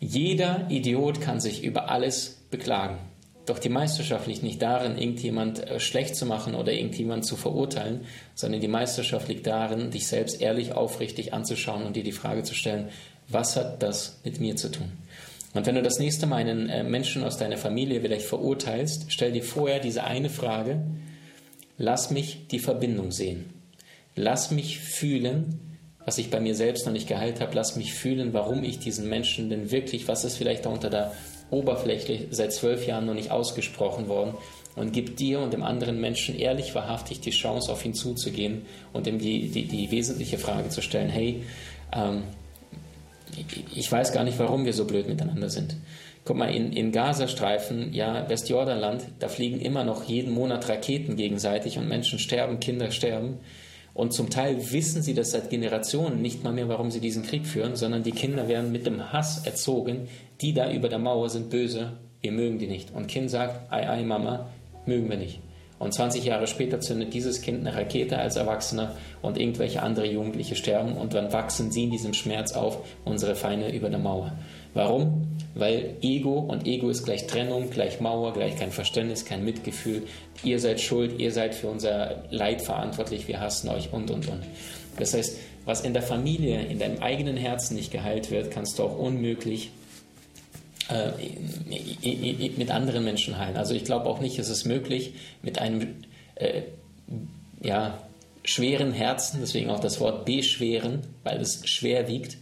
Jeder Idiot kann sich über alles beklagen. Doch die Meisterschaft liegt nicht darin, irgendjemand äh, schlecht zu machen oder irgendjemand zu verurteilen, sondern die Meisterschaft liegt darin, dich selbst ehrlich, aufrichtig anzuschauen und dir die Frage zu stellen, was hat das mit mir zu tun? Und wenn du das nächste Mal einen äh, Menschen aus deiner Familie vielleicht verurteilst, stell dir vorher diese eine Frage, lass mich die Verbindung sehen. Lass mich fühlen, was ich bei mir selbst noch nicht geheilt habe. Lass mich fühlen, warum ich diesen Menschen denn wirklich, was ist vielleicht da unter der Oberfläche seit zwölf Jahren noch nicht ausgesprochen worden und gib dir und dem anderen Menschen ehrlich, wahrhaftig die Chance, auf ihn zuzugehen und ihm die, die, die wesentliche Frage zu stellen, hey, ähm, ich weiß gar nicht, warum wir so blöd miteinander sind. Guck mal, in, in Gazastreifen, ja, Westjordanland, da fliegen immer noch jeden Monat Raketen gegenseitig und Menschen sterben, Kinder sterben. Und zum Teil wissen sie das seit Generationen nicht mal mehr, warum sie diesen Krieg führen, sondern die Kinder werden mit dem Hass erzogen, die da über der Mauer sind böse, wir mögen die nicht. Und Kind sagt, ei, ei, Mama, mögen wir nicht. Und 20 Jahre später zündet dieses Kind eine Rakete als Erwachsener und irgendwelche andere Jugendliche sterben und dann wachsen sie in diesem Schmerz auf, unsere Feinde über der Mauer. Warum? Weil Ego und Ego ist gleich Trennung, gleich Mauer, gleich kein Verständnis, kein Mitgefühl. Ihr seid schuld, ihr seid für unser Leid verantwortlich, wir hassen euch und und und. Das heißt, was in der Familie, in deinem eigenen Herzen nicht geheilt wird, kannst du auch unmöglich äh, mit anderen Menschen heilen. Also ich glaube auch nicht, es ist möglich, mit einem äh, ja, schweren Herzen, deswegen auch das Wort beschweren, weil es schwer wiegt,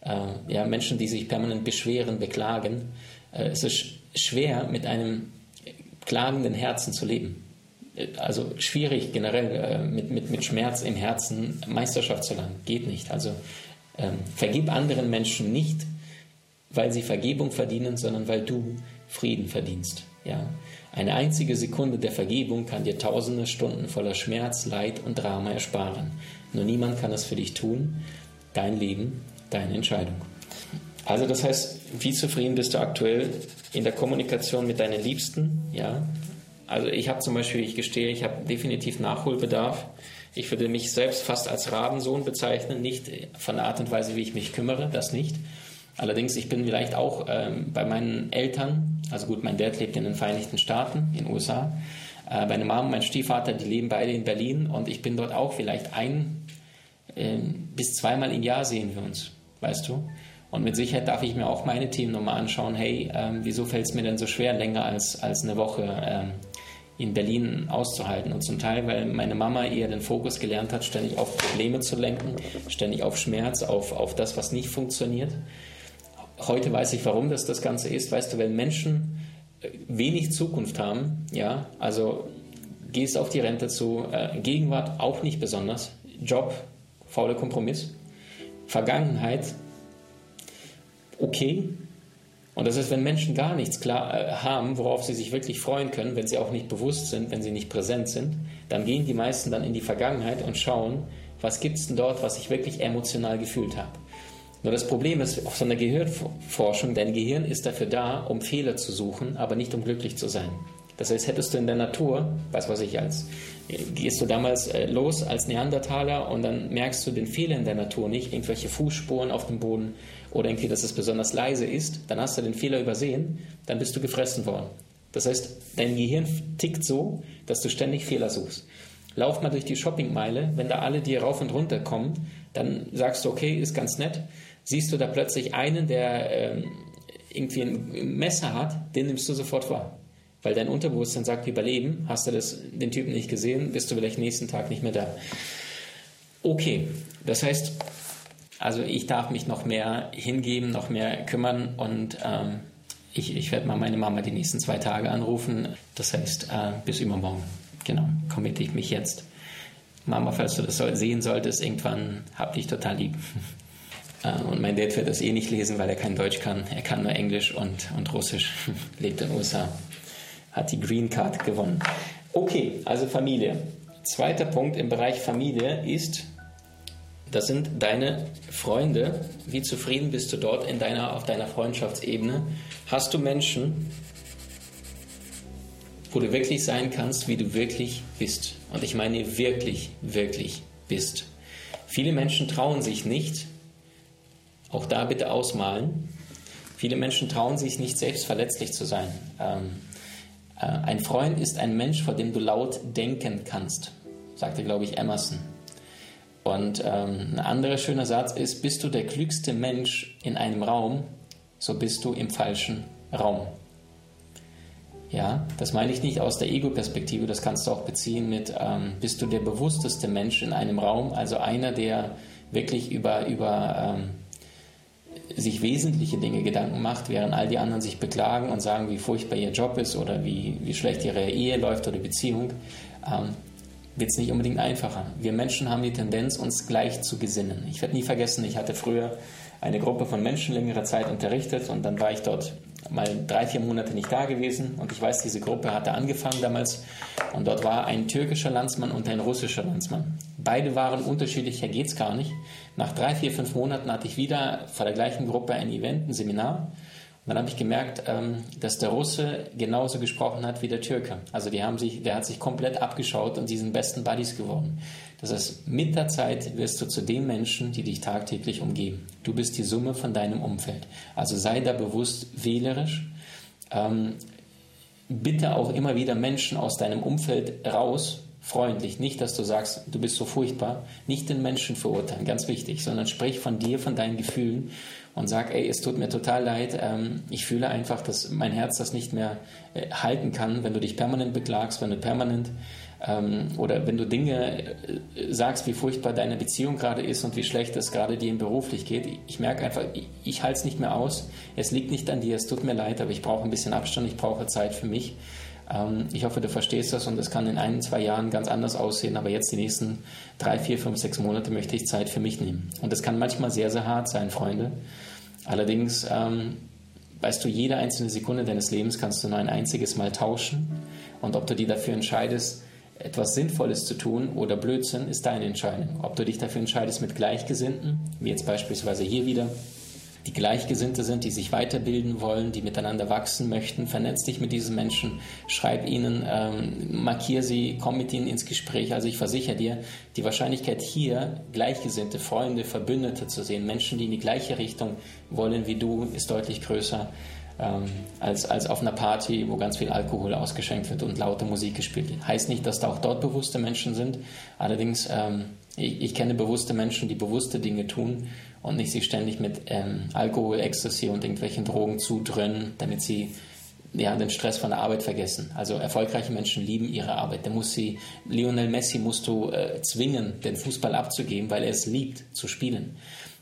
äh, ja, Menschen, die sich permanent beschweren, beklagen. Äh, es ist schwer, mit einem klagenden Herzen zu leben. Äh, also schwierig generell äh, mit, mit, mit Schmerz im Herzen Meisterschaft zu lernen. Geht nicht. Also ähm, vergib anderen Menschen nicht, weil sie Vergebung verdienen, sondern weil du Frieden verdienst. Ja? Eine einzige Sekunde der Vergebung kann dir tausende Stunden voller Schmerz, Leid und Drama ersparen. Nur niemand kann es für dich tun. Dein Leben deine Entscheidung. Also das heißt, wie zufrieden bist du aktuell in der Kommunikation mit deinen Liebsten? Ja. Also ich habe zum Beispiel, ich gestehe, ich habe definitiv Nachholbedarf. Ich würde mich selbst fast als Rabensohn bezeichnen, nicht von der Art und Weise, wie ich mich kümmere, das nicht. Allerdings, ich bin vielleicht auch ähm, bei meinen Eltern, also gut, mein Dad lebt in den Vereinigten Staaten, in den USA. Äh, meine Mama und mein Stiefvater, die leben beide in Berlin und ich bin dort auch vielleicht ein äh, bis zweimal im Jahr sehen wir uns weißt du? Und mit Sicherheit darf ich mir auch meine Themen nochmal anschauen. Hey, ähm, wieso fällt es mir denn so schwer, länger als, als eine Woche ähm, in Berlin auszuhalten? Und zum Teil, weil meine Mama eher den Fokus gelernt hat, ständig auf Probleme zu lenken, ständig auf Schmerz, auf, auf das, was nicht funktioniert. Heute weiß ich, warum das das Ganze ist. Weißt du, wenn Menschen äh, wenig Zukunft haben, ja, also gehst auf die Rente zu, äh, Gegenwart auch nicht besonders, Job, fauler Kompromiss, Vergangenheit okay. Und das ist, wenn Menschen gar nichts klar äh, haben, worauf sie sich wirklich freuen können, wenn sie auch nicht bewusst sind, wenn sie nicht präsent sind, dann gehen die meisten dann in die Vergangenheit und schauen, was gibt es denn dort, was ich wirklich emotional gefühlt habe. Nur das Problem ist, auf so einer Gehirnforschung, dein Gehirn ist dafür da, um Fehler zu suchen, aber nicht um glücklich zu sein. Das heißt, hättest du in der Natur, was weiß ich, als gehst du damals äh, los als Neandertaler und dann merkst du den Fehler in der Natur nicht, irgendwelche Fußspuren auf dem Boden oder irgendwie, dass es besonders leise ist, dann hast du den Fehler übersehen, dann bist du gefressen worden. Das heißt, dein Gehirn tickt so, dass du ständig Fehler suchst. Lauf mal durch die Shoppingmeile, wenn da alle dir rauf und runter kommen, dann sagst du, okay, ist ganz nett. Siehst du da plötzlich einen, der äh, irgendwie ein Messer hat, den nimmst du sofort wahr weil dein Unterbewusstsein sagt, überleben, hast du das, den Typen nicht gesehen, bist du vielleicht nächsten Tag nicht mehr da. Okay, das heißt, also ich darf mich noch mehr hingeben, noch mehr kümmern und ähm, ich, ich werde mal meine Mama die nächsten zwei Tage anrufen. Das heißt, äh, bis übermorgen. Genau, committe ich mich jetzt. Mama, falls du das sehen solltest, irgendwann hab dich total lieb. Äh, und mein Dad wird das eh nicht lesen, weil er kein Deutsch kann. Er kann nur Englisch und, und Russisch. Lebt in den USA hat die Green Card gewonnen. Okay, also Familie. Zweiter Punkt im Bereich Familie ist, das sind deine Freunde. Wie zufrieden bist du dort in deiner, auf deiner Freundschaftsebene? Hast du Menschen, wo du wirklich sein kannst, wie du wirklich bist? Und ich meine wirklich, wirklich bist. Viele Menschen trauen sich nicht, auch da bitte ausmalen, viele Menschen trauen sich nicht, selbst verletzlich zu sein. Ähm, Äh, ein Freund ist ein Mensch, vor dem du laut denken kannst, sagte, glaube ich, Emerson. Und ähm, ein anderer schöner Satz ist, bist du der klügste Mensch in einem Raum, so bist du im falschen Raum. Ja, das meine ich nicht aus der Ego-Perspektive, das kannst du auch beziehen mit, ähm, bist du der bewussteste Mensch in einem Raum, also einer, der wirklich über, über ähm, sich wesentliche Dinge Gedanken macht, während all die anderen sich beklagen und sagen, wie furchtbar ihr Job ist oder wie, wie schlecht ihre Ehe läuft oder Beziehung, ähm, wird es nicht unbedingt einfacher. Wir Menschen haben die Tendenz, uns gleich zu gesinnen. Ich werde nie vergessen, ich hatte früher eine Gruppe von Menschen längere Zeit unterrichtet und dann war ich dort mal drei, vier Monate nicht da gewesen und ich weiß, diese Gruppe hatte angefangen damals und dort war ein türkischer Landsmann und ein russischer Landsmann. Beide waren unterschiedlich, hier geht es gar nicht. Nach drei, vier, fünf Monaten hatte ich wieder vor der gleichen Gruppe ein Event, ein Seminar dann habe ich gemerkt, ähm, dass der Russe genauso gesprochen hat wie der Türke. Also die haben sich, der hat sich komplett abgeschaut und die sind besten Buddies geworden. Das heißt, mit der Zeit wirst du zu den Menschen, die dich tagtäglich umgeben. Du bist die Summe von deinem Umfeld. Also sei da bewusst wählerisch. Ähm, bitte auch immer wieder Menschen aus deinem Umfeld raus, freundlich. Nicht, dass du sagst, du bist so furchtbar. Nicht den Menschen verurteilen, ganz wichtig, sondern sprich von dir, von deinen Gefühlen und sag, ey, es tut mir total leid. Ähm, ich fühle einfach, dass mein Herz das nicht mehr äh, halten kann, wenn du dich permanent beklagst, wenn du permanent ähm, oder wenn du Dinge äh, sagst, wie furchtbar deine Beziehung gerade ist und wie schlecht es gerade dir beruflich geht. Ich merke einfach, ich, ich halte es nicht mehr aus. Es liegt nicht an dir, es tut mir leid, aber ich brauche ein bisschen Abstand, ich brauche Zeit für mich. Ähm, ich hoffe, du verstehst das und es kann in ein, zwei Jahren ganz anders aussehen, aber jetzt die nächsten drei, vier, fünf, sechs Monate möchte ich Zeit für mich nehmen. Und das kann manchmal sehr, sehr hart sein, Freunde. Allerdings, ähm, weißt du, jede einzelne Sekunde deines Lebens kannst du nur ein einziges Mal tauschen und ob du dir dafür entscheidest, etwas Sinnvolles zu tun oder Blödsinn, ist deine Entscheidung. Ob du dich dafür entscheidest mit Gleichgesinnten, wie jetzt beispielsweise hier wieder, die Gleichgesinnte sind, die sich weiterbilden wollen, die miteinander wachsen möchten. Vernetz dich mit diesen Menschen, schreib ihnen, ähm, markier sie, komm mit ihnen ins Gespräch. Also ich versichere dir, die Wahrscheinlichkeit hier Gleichgesinnte, Freunde, Verbündete zu sehen, Menschen, die in die gleiche Richtung wollen wie du, ist deutlich größer ähm, als, als auf einer Party, wo ganz viel Alkohol ausgeschenkt wird und laute Musik gespielt wird. Heißt nicht, dass da auch dort bewusste Menschen sind. Allerdings, ähm, ich, ich kenne bewusste Menschen, die bewusste Dinge tun und nicht sich ständig mit ähm, Alkohol, Ecstasy und irgendwelchen Drogen zudrönnen, damit sie ja, den Stress von der Arbeit vergessen. Also erfolgreiche Menschen lieben ihre Arbeit. Der muss sie, Lionel Messi musst du äh, zwingen, den Fußball abzugeben, weil er es liebt zu spielen.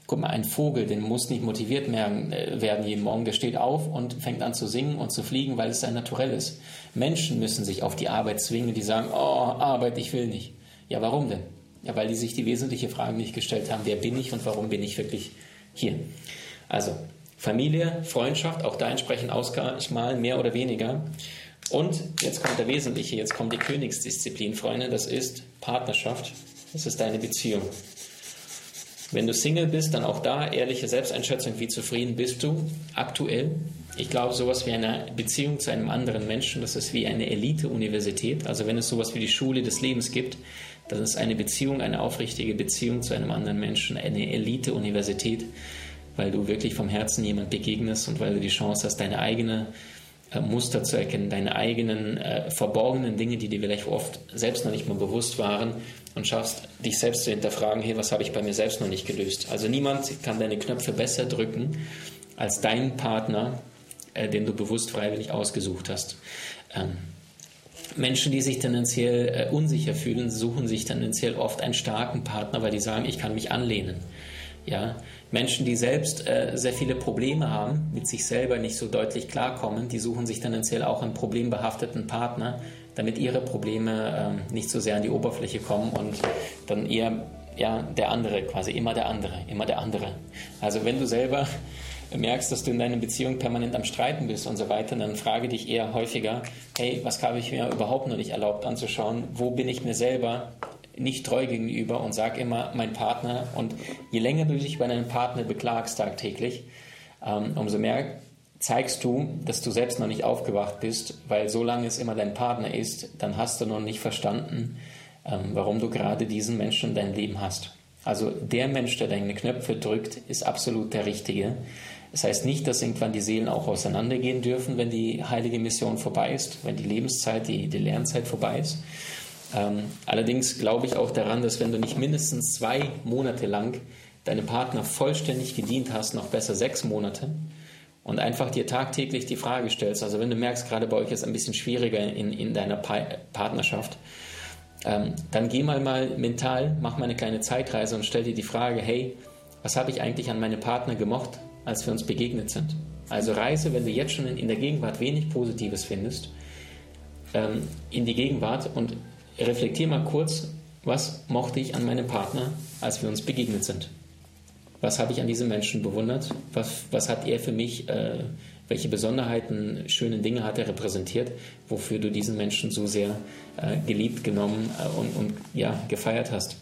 Guck mal, ein Vogel, den muss nicht motiviert äh, werden jeden Morgen. Der steht auf und fängt an zu singen und zu fliegen, weil es sein Naturell ist. Menschen müssen sich auf die Arbeit zwingen, die sagen, oh, Arbeit, ich will nicht. Ja, warum denn? Ja, weil die sich die wesentliche Frage nicht gestellt haben, wer bin ich und warum bin ich wirklich hier? Also Familie, Freundschaft, auch da entsprechend ausmalen, mehr oder weniger. Und jetzt kommt der Wesentliche, jetzt kommt die Königsdisziplin, Freunde, das ist Partnerschaft, das ist deine Beziehung. Wenn du Single bist, dann auch da ehrliche Selbsteinschätzung, wie zufrieden bist du aktuell. Ich glaube, sowas wie eine Beziehung zu einem anderen Menschen, das ist wie eine Elite-Universität. Also wenn es sowas wie die Schule des Lebens gibt, das ist eine Beziehung, eine aufrichtige Beziehung zu einem anderen Menschen, eine Elite-Universität, weil du wirklich vom Herzen jemand begegnest und weil du die Chance hast, deine eigene Muster zu erkennen, deine eigenen äh, verborgenen Dinge, die dir vielleicht oft selbst noch nicht mal bewusst waren und schaffst, dich selbst zu hinterfragen, hey, was habe ich bei mir selbst noch nicht gelöst? Also niemand kann deine Knöpfe besser drücken als dein Partner, äh, den du bewusst freiwillig ausgesucht hast. Ähm, Menschen, die sich tendenziell äh, unsicher fühlen, suchen sich tendenziell oft einen starken Partner, weil die sagen, ich kann mich anlehnen. Ja, Menschen, die selbst äh, sehr viele Probleme haben, mit sich selber nicht so deutlich klarkommen, die suchen sich tendenziell auch einen problembehafteten Partner, damit ihre Probleme äh, nicht so sehr an die Oberfläche kommen und dann eher ja, der andere quasi, immer der andere, immer der andere. Also wenn du selber merkst, dass du in deiner Beziehung permanent am Streiten bist und so weiter, dann frage dich eher häufiger, hey, was habe ich mir überhaupt noch nicht erlaubt anzuschauen? Wo bin ich mir selber nicht treu gegenüber und sag immer mein Partner. Und je länger du dich bei deinem Partner beklagst tagtäglich, ähm, umso mehr zeigst du, dass du selbst noch nicht aufgewacht bist, weil solange es immer dein Partner ist, dann hast du noch nicht verstanden, ähm, warum du gerade diesen Menschen in deinem Leben hast. Also der Mensch, der deine Knöpfe drückt, ist absolut der Richtige Das heißt nicht, dass irgendwann die Seelen auch auseinandergehen dürfen, wenn die heilige Mission vorbei ist, wenn die Lebenszeit, die, die Lernzeit vorbei ist. Ähm, allerdings glaube ich auch daran, dass wenn du nicht mindestens zwei Monate lang deinem Partner vollständig gedient hast, noch besser sechs Monate, und einfach dir tagtäglich die Frage stellst, also wenn du merkst, gerade bei euch ist es ein bisschen schwieriger in, in deiner pa Partnerschaft, ähm, dann geh mal mal mental, mach mal eine kleine Zeitreise und stell dir die Frage, hey, was habe ich eigentlich an meinem Partner gemocht, als wir uns begegnet sind? Also reise, wenn du jetzt schon in, in der Gegenwart wenig Positives findest, ähm, in die Gegenwart und reflektier mal kurz, was mochte ich an meinem Partner, als wir uns begegnet sind? Was habe ich an diesem Menschen bewundert? Was, was hat er für mich, äh, welche Besonderheiten, schöne Dinge hat er repräsentiert, wofür du diesen Menschen so sehr äh, geliebt, genommen äh, und, und ja, gefeiert hast?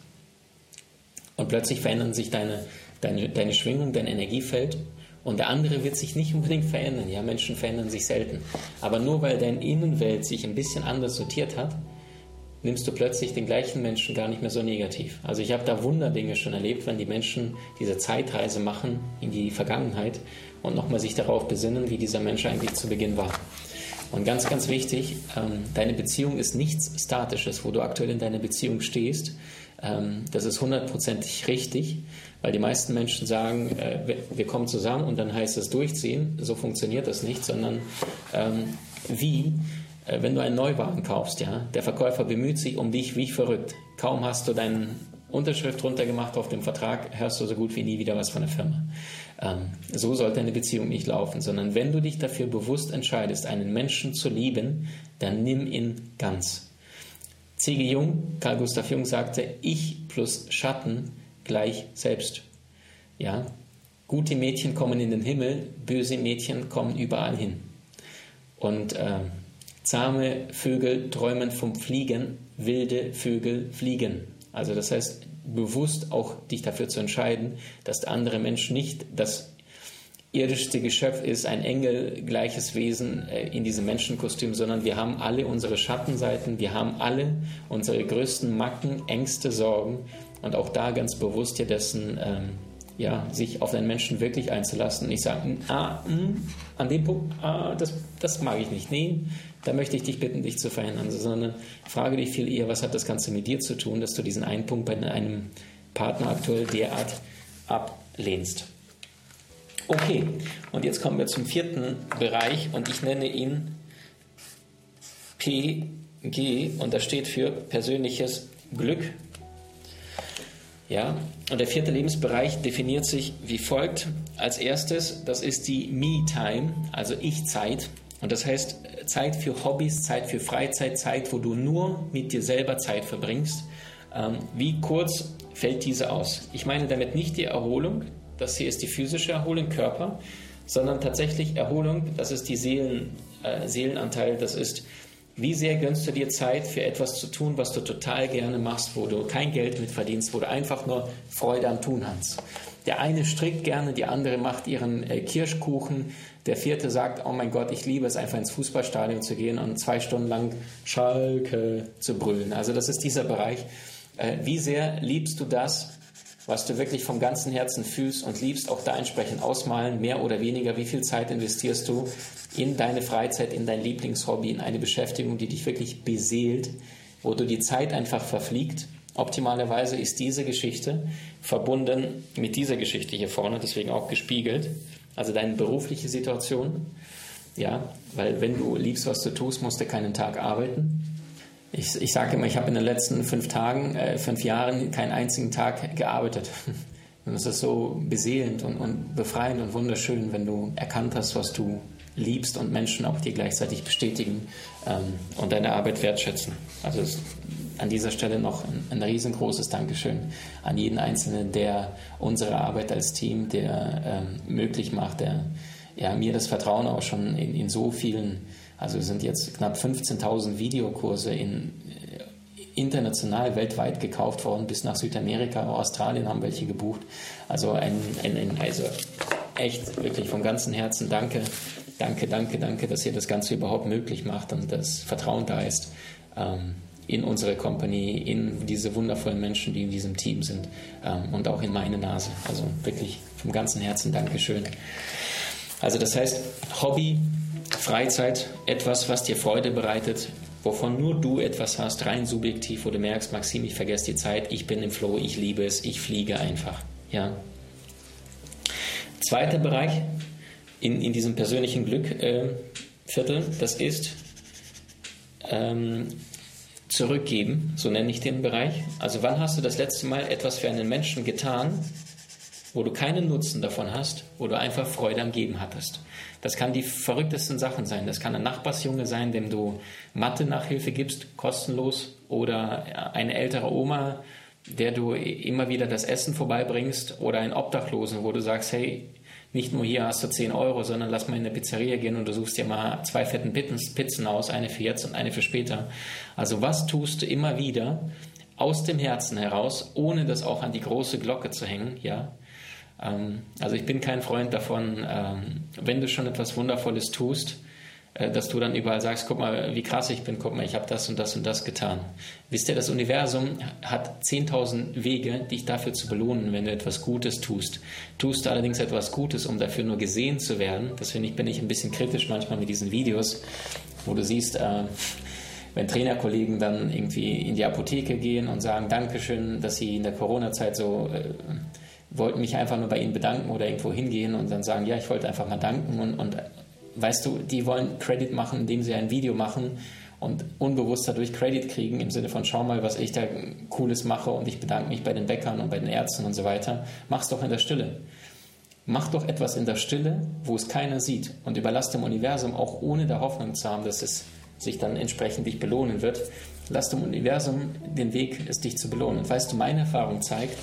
Und plötzlich verändern sich deine, deine, deine Schwingung, dein Energiefeld und der andere wird sich nicht unbedingt verändern. Ja, Menschen verändern sich selten. Aber nur weil deine Innenwelt sich ein bisschen anders sortiert hat, nimmst du plötzlich den gleichen Menschen gar nicht mehr so negativ. Also ich habe da Wunderdinge schon erlebt, wenn die Menschen diese Zeitreise machen in die Vergangenheit und nochmal sich darauf besinnen, wie dieser Mensch eigentlich zu Beginn war. Und ganz, ganz wichtig, ähm, deine Beziehung ist nichts Statisches, wo du aktuell in deiner Beziehung stehst. Ähm, das ist hundertprozentig richtig, weil die meisten Menschen sagen, äh, wir kommen zusammen und dann heißt es durchziehen. So funktioniert das nicht, sondern ähm, wie wenn du einen Neuwagen kaufst, ja, der Verkäufer bemüht sich um dich wie verrückt. Kaum hast du deine Unterschrift runtergemacht auf dem Vertrag, hörst du so gut wie nie wieder was von der Firma. Ähm, so sollte eine Beziehung nicht laufen, sondern wenn du dich dafür bewusst entscheidest, einen Menschen zu lieben, dann nimm ihn ganz. C.G. Jung, Carl Gustav Jung sagte, ich plus Schatten gleich selbst. Ja, gute Mädchen kommen in den Himmel, böse Mädchen kommen überall hin. Und äh, Zahme Vögel träumen vom Fliegen, wilde Vögel fliegen. Also das heißt, bewusst auch dich dafür zu entscheiden, dass der andere Mensch nicht das irdischste Geschöpf ist, ein engelgleiches Wesen äh, in diesem Menschenkostüm, sondern wir haben alle unsere Schattenseiten, wir haben alle unsere größten Macken, Ängste, Sorgen und auch da ganz bewusst dir dessen ähm, ja, sich auf einen Menschen wirklich einzulassen und nicht sagen, ah, mh, an dem Punkt, ah, das, das mag ich nicht. Nee, da möchte ich dich bitten, dich zu verändern, sondern frage dich viel eher, was hat das Ganze mit dir zu tun, dass du diesen einen Punkt bei einem Partner aktuell derart ablehnst. Okay, und jetzt kommen wir zum vierten Bereich und ich nenne ihn PG und das steht für persönliches Glück. Ja, und der vierte Lebensbereich definiert sich wie folgt. Als erstes, das ist die Me-Time, also Ich-Zeit. Und das heißt Zeit für Hobbys, Zeit für Freizeit, Zeit, wo du nur mit dir selber Zeit verbringst. Ähm, wie kurz fällt diese aus? Ich meine damit nicht die Erholung, das hier ist die physische Erholung, Körper, sondern tatsächlich Erholung, das ist die Seelen, äh, Seelenanteil, das ist wie sehr gönnst du dir Zeit für etwas zu tun, was du total gerne machst, wo du kein Geld mit verdienst, wo du einfach nur Freude am Tun hast? Der eine strickt gerne, die andere macht ihren äh, Kirschkuchen, der vierte sagt, oh mein Gott, ich liebe es einfach ins Fußballstadion zu gehen und zwei Stunden lang Schalke zu brüllen. Also das ist dieser Bereich. Äh, wie sehr liebst du das, was du wirklich vom ganzen Herzen fühlst und liebst, auch da entsprechend ausmalen, mehr oder weniger, wie viel Zeit investierst du in deine Freizeit, in dein Lieblingshobby, in eine Beschäftigung, die dich wirklich beseelt, wo du die Zeit einfach verfliegt. Optimalerweise ist diese Geschichte verbunden mit dieser Geschichte hier vorne, deswegen auch gespiegelt, also deine berufliche Situation. Ja, weil wenn du liebst, was du tust, musst du keinen Tag arbeiten. Ich, ich sage immer, ich habe in den letzten fünf Tagen, äh, fünf Jahren keinen einzigen Tag gearbeitet. Und es ist so beseelend und, und befreiend und wunderschön, wenn du erkannt hast, was du liebst und Menschen auch dir gleichzeitig bestätigen ähm, und deine Arbeit wertschätzen. Also es, an dieser Stelle noch ein, ein, riesengroßes Dankeschön an jeden Einzelnen, der unsere Arbeit als Team, der ähm, möglich macht, der ja, mir das Vertrauen auch schon in, in so vielen, also sind jetzt knapp 15.000 Videokurse in international, weltweit gekauft worden, bis nach Südamerika, Australien haben welche gebucht. Also ein, ein, ein also echt wirklich vom ganzen Herzen danke danke, danke, danke, dass ihr das Ganze überhaupt möglich macht und das Vertrauen da ist ähm, in unsere Company, in diese wundervollen Menschen, die in diesem Team sind ähm, und auch in meine Nase. Also wirklich vom ganzen Herzen Dankeschön. Also das heißt, Hobby, Freizeit, etwas, was dir Freude bereitet, wovon nur du etwas hast, rein subjektiv, wo du merkst, Maxim, ich vergesse die Zeit, ich bin im Flow, ich liebe es, ich fliege einfach. Ja. Zweiter Bereich in, in diesem persönlichen Glückviertel, äh, das ist ähm, zurückgeben, so nenne ich den Bereich. Also wann hast du das letzte Mal etwas für einen Menschen getan, wo du keinen Nutzen davon hast, wo du einfach Freude am Geben hattest. Das kann die verrücktesten Sachen sein. Das kann ein Nachbarsjunge sein, dem du Mathe-Nachhilfe gibst, kostenlos, oder eine ältere Oma, der du immer wieder das Essen vorbeibringst, oder ein Obdachlosen, wo du sagst, hey, nicht nur hier hast du 10 Euro, sondern lass mal in eine Pizzeria gehen und du suchst dir mal zwei fetten Pizzen aus, eine für jetzt und eine für später. Also was tust du immer wieder aus dem Herzen heraus, ohne das auch an die große Glocke zu hängen, ja? Ähm, also ich bin kein Freund davon, ähm, wenn du schon etwas Wundervolles tust, dass du dann überall sagst, guck mal, wie krass ich bin, guck mal, ich habe das und das und das getan. Wisst ihr, das Universum hat 10.000 Wege, dich dafür zu belohnen, wenn du etwas Gutes tust. Tust du allerdings etwas Gutes, um dafür nur gesehen zu werden, deswegen bin ich ein bisschen kritisch manchmal mit diesen Videos, wo du siehst, äh, wenn Trainerkollegen dann irgendwie in die Apotheke gehen und sagen, Dankeschön, dass sie in der Corona-Zeit so äh, wollten mich einfach nur bei ihnen bedanken oder irgendwo hingehen und dann sagen, ja, ich wollte einfach mal danken und, und weißt du, die wollen Credit machen, indem sie ein Video machen und unbewusst dadurch Credit kriegen im Sinne von schau mal, was ich da Cooles mache und ich bedanke mich bei den Bäckern und bei den Ärzten und so weiter. Mach's doch in der Stille. Mach doch etwas in der Stille, wo es keiner sieht und überlass dem Universum auch ohne der Hoffnung zu haben, dass es sich dann entsprechend dich belohnen wird. Lass dem Universum den Weg, es dich zu belohnen. Und weißt du, meine Erfahrung zeigt,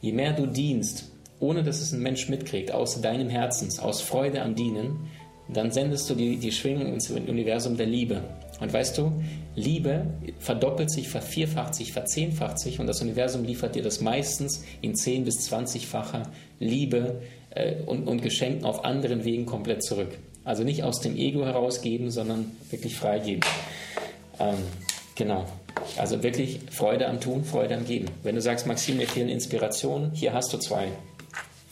Je mehr du dienst, ohne dass es ein Mensch mitkriegt, aus deinem Herzens, aus Freude am Dienen, dann sendest du die, die Schwingung ins Universum der Liebe. Und weißt du, Liebe verdoppelt sich, vervierfacht sich, verzehnfacht sich und das Universum liefert dir das meistens in zehn bis zwanzigfacher Liebe äh, und, und Geschenken auf anderen Wegen komplett zurück. Also nicht aus dem Ego herausgeben, sondern wirklich freigeben. Ähm, genau. Also wirklich Freude am Tun, Freude am Geben. Wenn du sagst, Maxim, mir fehlen Inspirationen, hier hast du zwei.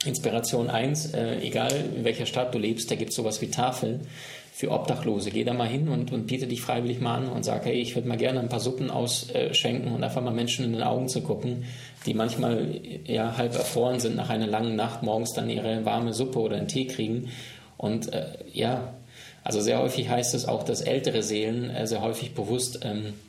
Inspiration 1, äh, egal in welcher Stadt du lebst, da gibt es sowas wie Tafeln für Obdachlose. Geh da mal hin und, und biete dich freiwillig mal an und sag, hey, ich würde mal gerne ein paar Suppen ausschenken und einfach mal Menschen in den Augen zu gucken, die manchmal ja halb erfroren sind nach einer langen Nacht, morgens dann ihre warme Suppe oder einen Tee kriegen. Und äh, ja, also sehr häufig heißt es auch, dass ältere Seelen äh, sehr häufig bewusst ähm, äh,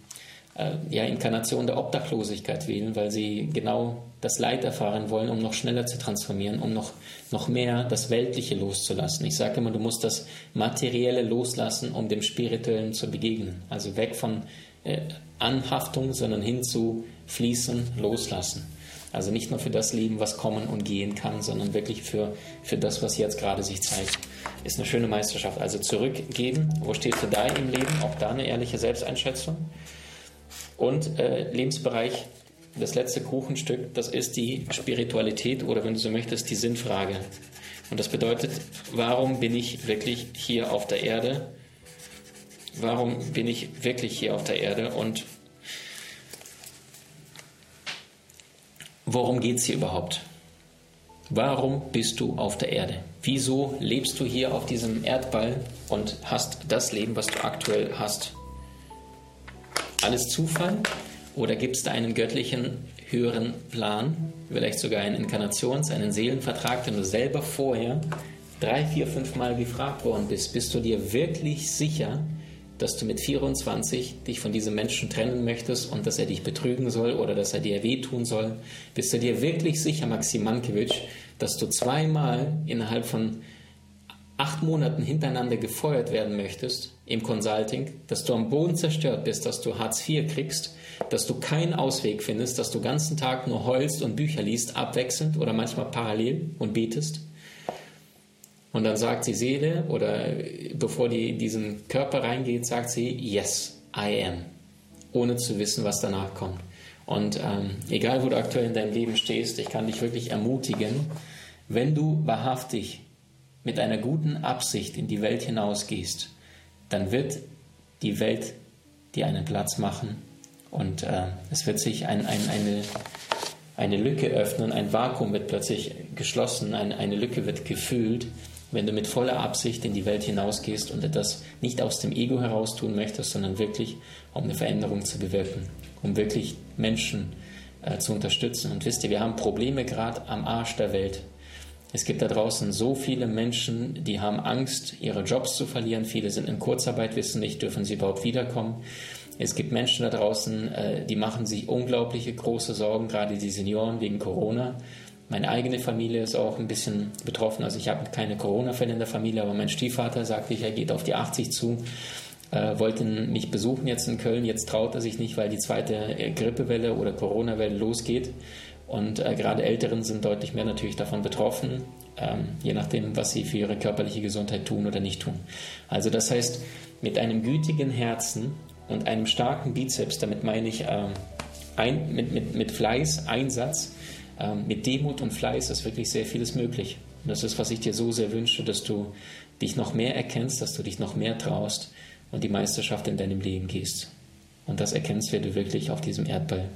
ja, Inkarnation der Obdachlosigkeit wählen, weil sie genau das Leid erfahren wollen, um noch schneller zu transformieren, um noch, noch mehr das Weltliche loszulassen. Ich sage immer, du musst das Materielle loslassen, um dem Spirituellen zu begegnen. Also weg von äh, Anhaftung, sondern hin zu fließen, loslassen. Also nicht nur für das Leben, was kommen und gehen kann, sondern wirklich für, für das, was jetzt gerade sich zeigt. Ist eine schöne Meisterschaft. Also zurückgeben, wo stehst du da im Leben? Auch da eine ehrliche Selbsteinschätzung. Und äh, Lebensbereich, das letzte Kuchenstück, das ist die Spiritualität oder wenn du so möchtest, die Sinnfrage. Und das bedeutet, warum bin ich wirklich hier auf der Erde? Warum bin ich wirklich hier auf der Erde? Und worum geht es hier überhaupt? Warum bist du auf der Erde? Wieso lebst du hier auf diesem Erdball und hast das Leben, was du aktuell hast? Alles Zufall oder gibt es da einen göttlichen höheren Plan, vielleicht sogar einen Inkarnations-, einen Seelenvertrag, den du selber vorher drei, vier, fünf Mal gefragt worden bist? Bist du dir wirklich sicher, dass du mit 24 dich von diesem Menschen trennen möchtest und dass er dich betrügen soll oder dass er dir wehtun soll? Bist du dir wirklich sicher, Maxim Mankiewicz, dass du zweimal innerhalb von acht Monaten hintereinander gefeuert werden möchtest im Consulting, dass du am Boden zerstört bist, dass du Hartz IV kriegst, dass du keinen Ausweg findest, dass du ganzen Tag nur heulst und Bücher liest, abwechselnd oder manchmal parallel und betest. Und dann sagt die Seele, oder bevor die in diesen Körper reingeht, sagt sie, yes, I am, ohne zu wissen, was danach kommt. Und ähm, egal, wo du aktuell in deinem Leben stehst, ich kann dich wirklich ermutigen, wenn du wahrhaftig mit einer guten Absicht in die Welt hinausgehst, dann wird die Welt dir einen Platz machen und äh, es wird sich ein, ein, eine, eine Lücke öffnen, ein Vakuum wird plötzlich geschlossen, ein, eine Lücke wird gefüllt wenn du mit voller Absicht in die Welt hinausgehst und etwas nicht aus dem Ego heraus tun möchtest, sondern wirklich, um eine Veränderung zu bewirken, um wirklich Menschen äh, zu unterstützen. Und wisst ihr, wir haben Probleme gerade am Arsch der Welt. Es gibt da draußen so viele Menschen, die haben Angst, ihre Jobs zu verlieren. Viele sind in Kurzarbeit, wissen nicht, dürfen sie überhaupt wiederkommen. Es gibt Menschen da draußen, äh, die machen sich unglaubliche große Sorgen, gerade die Senioren wegen Corona. Meine eigene Familie ist auch ein bisschen betroffen. Also ich habe keine Corona-Fälle in der Familie, aber mein Stiefvater sagte ich, er geht auf die 80 zu, äh, wollte mich besuchen jetzt in Köln. Jetzt traut er sich nicht, weil die zweite äh, Grippewelle oder Corona-Welle losgeht. Und äh, gerade Älteren sind deutlich mehr natürlich davon betroffen, ähm, je nachdem, was sie für ihre körperliche Gesundheit tun oder nicht tun. Also das heißt, mit einem gütigen Herzen und einem starken Bizeps, damit meine ich äh, ein, mit, mit, mit Fleiß, Einsatz, äh, mit Demut und Fleiß ist wirklich sehr vieles möglich. Und das ist, was ich dir so sehr wünsche, dass du dich noch mehr erkennst, dass du dich noch mehr traust und die Meisterschaft in deinem Leben gehst. Und das erkennst, wer du wirklich auf diesem Erdball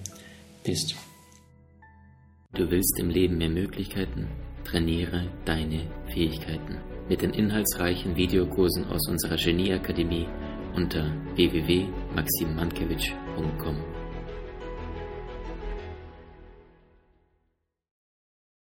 bist. Du willst im Leben mehr Möglichkeiten? Trainiere deine Fähigkeiten. Mit den inhaltsreichen Videokursen aus unserer Genieakademie unter www.maximmankiewicz.com.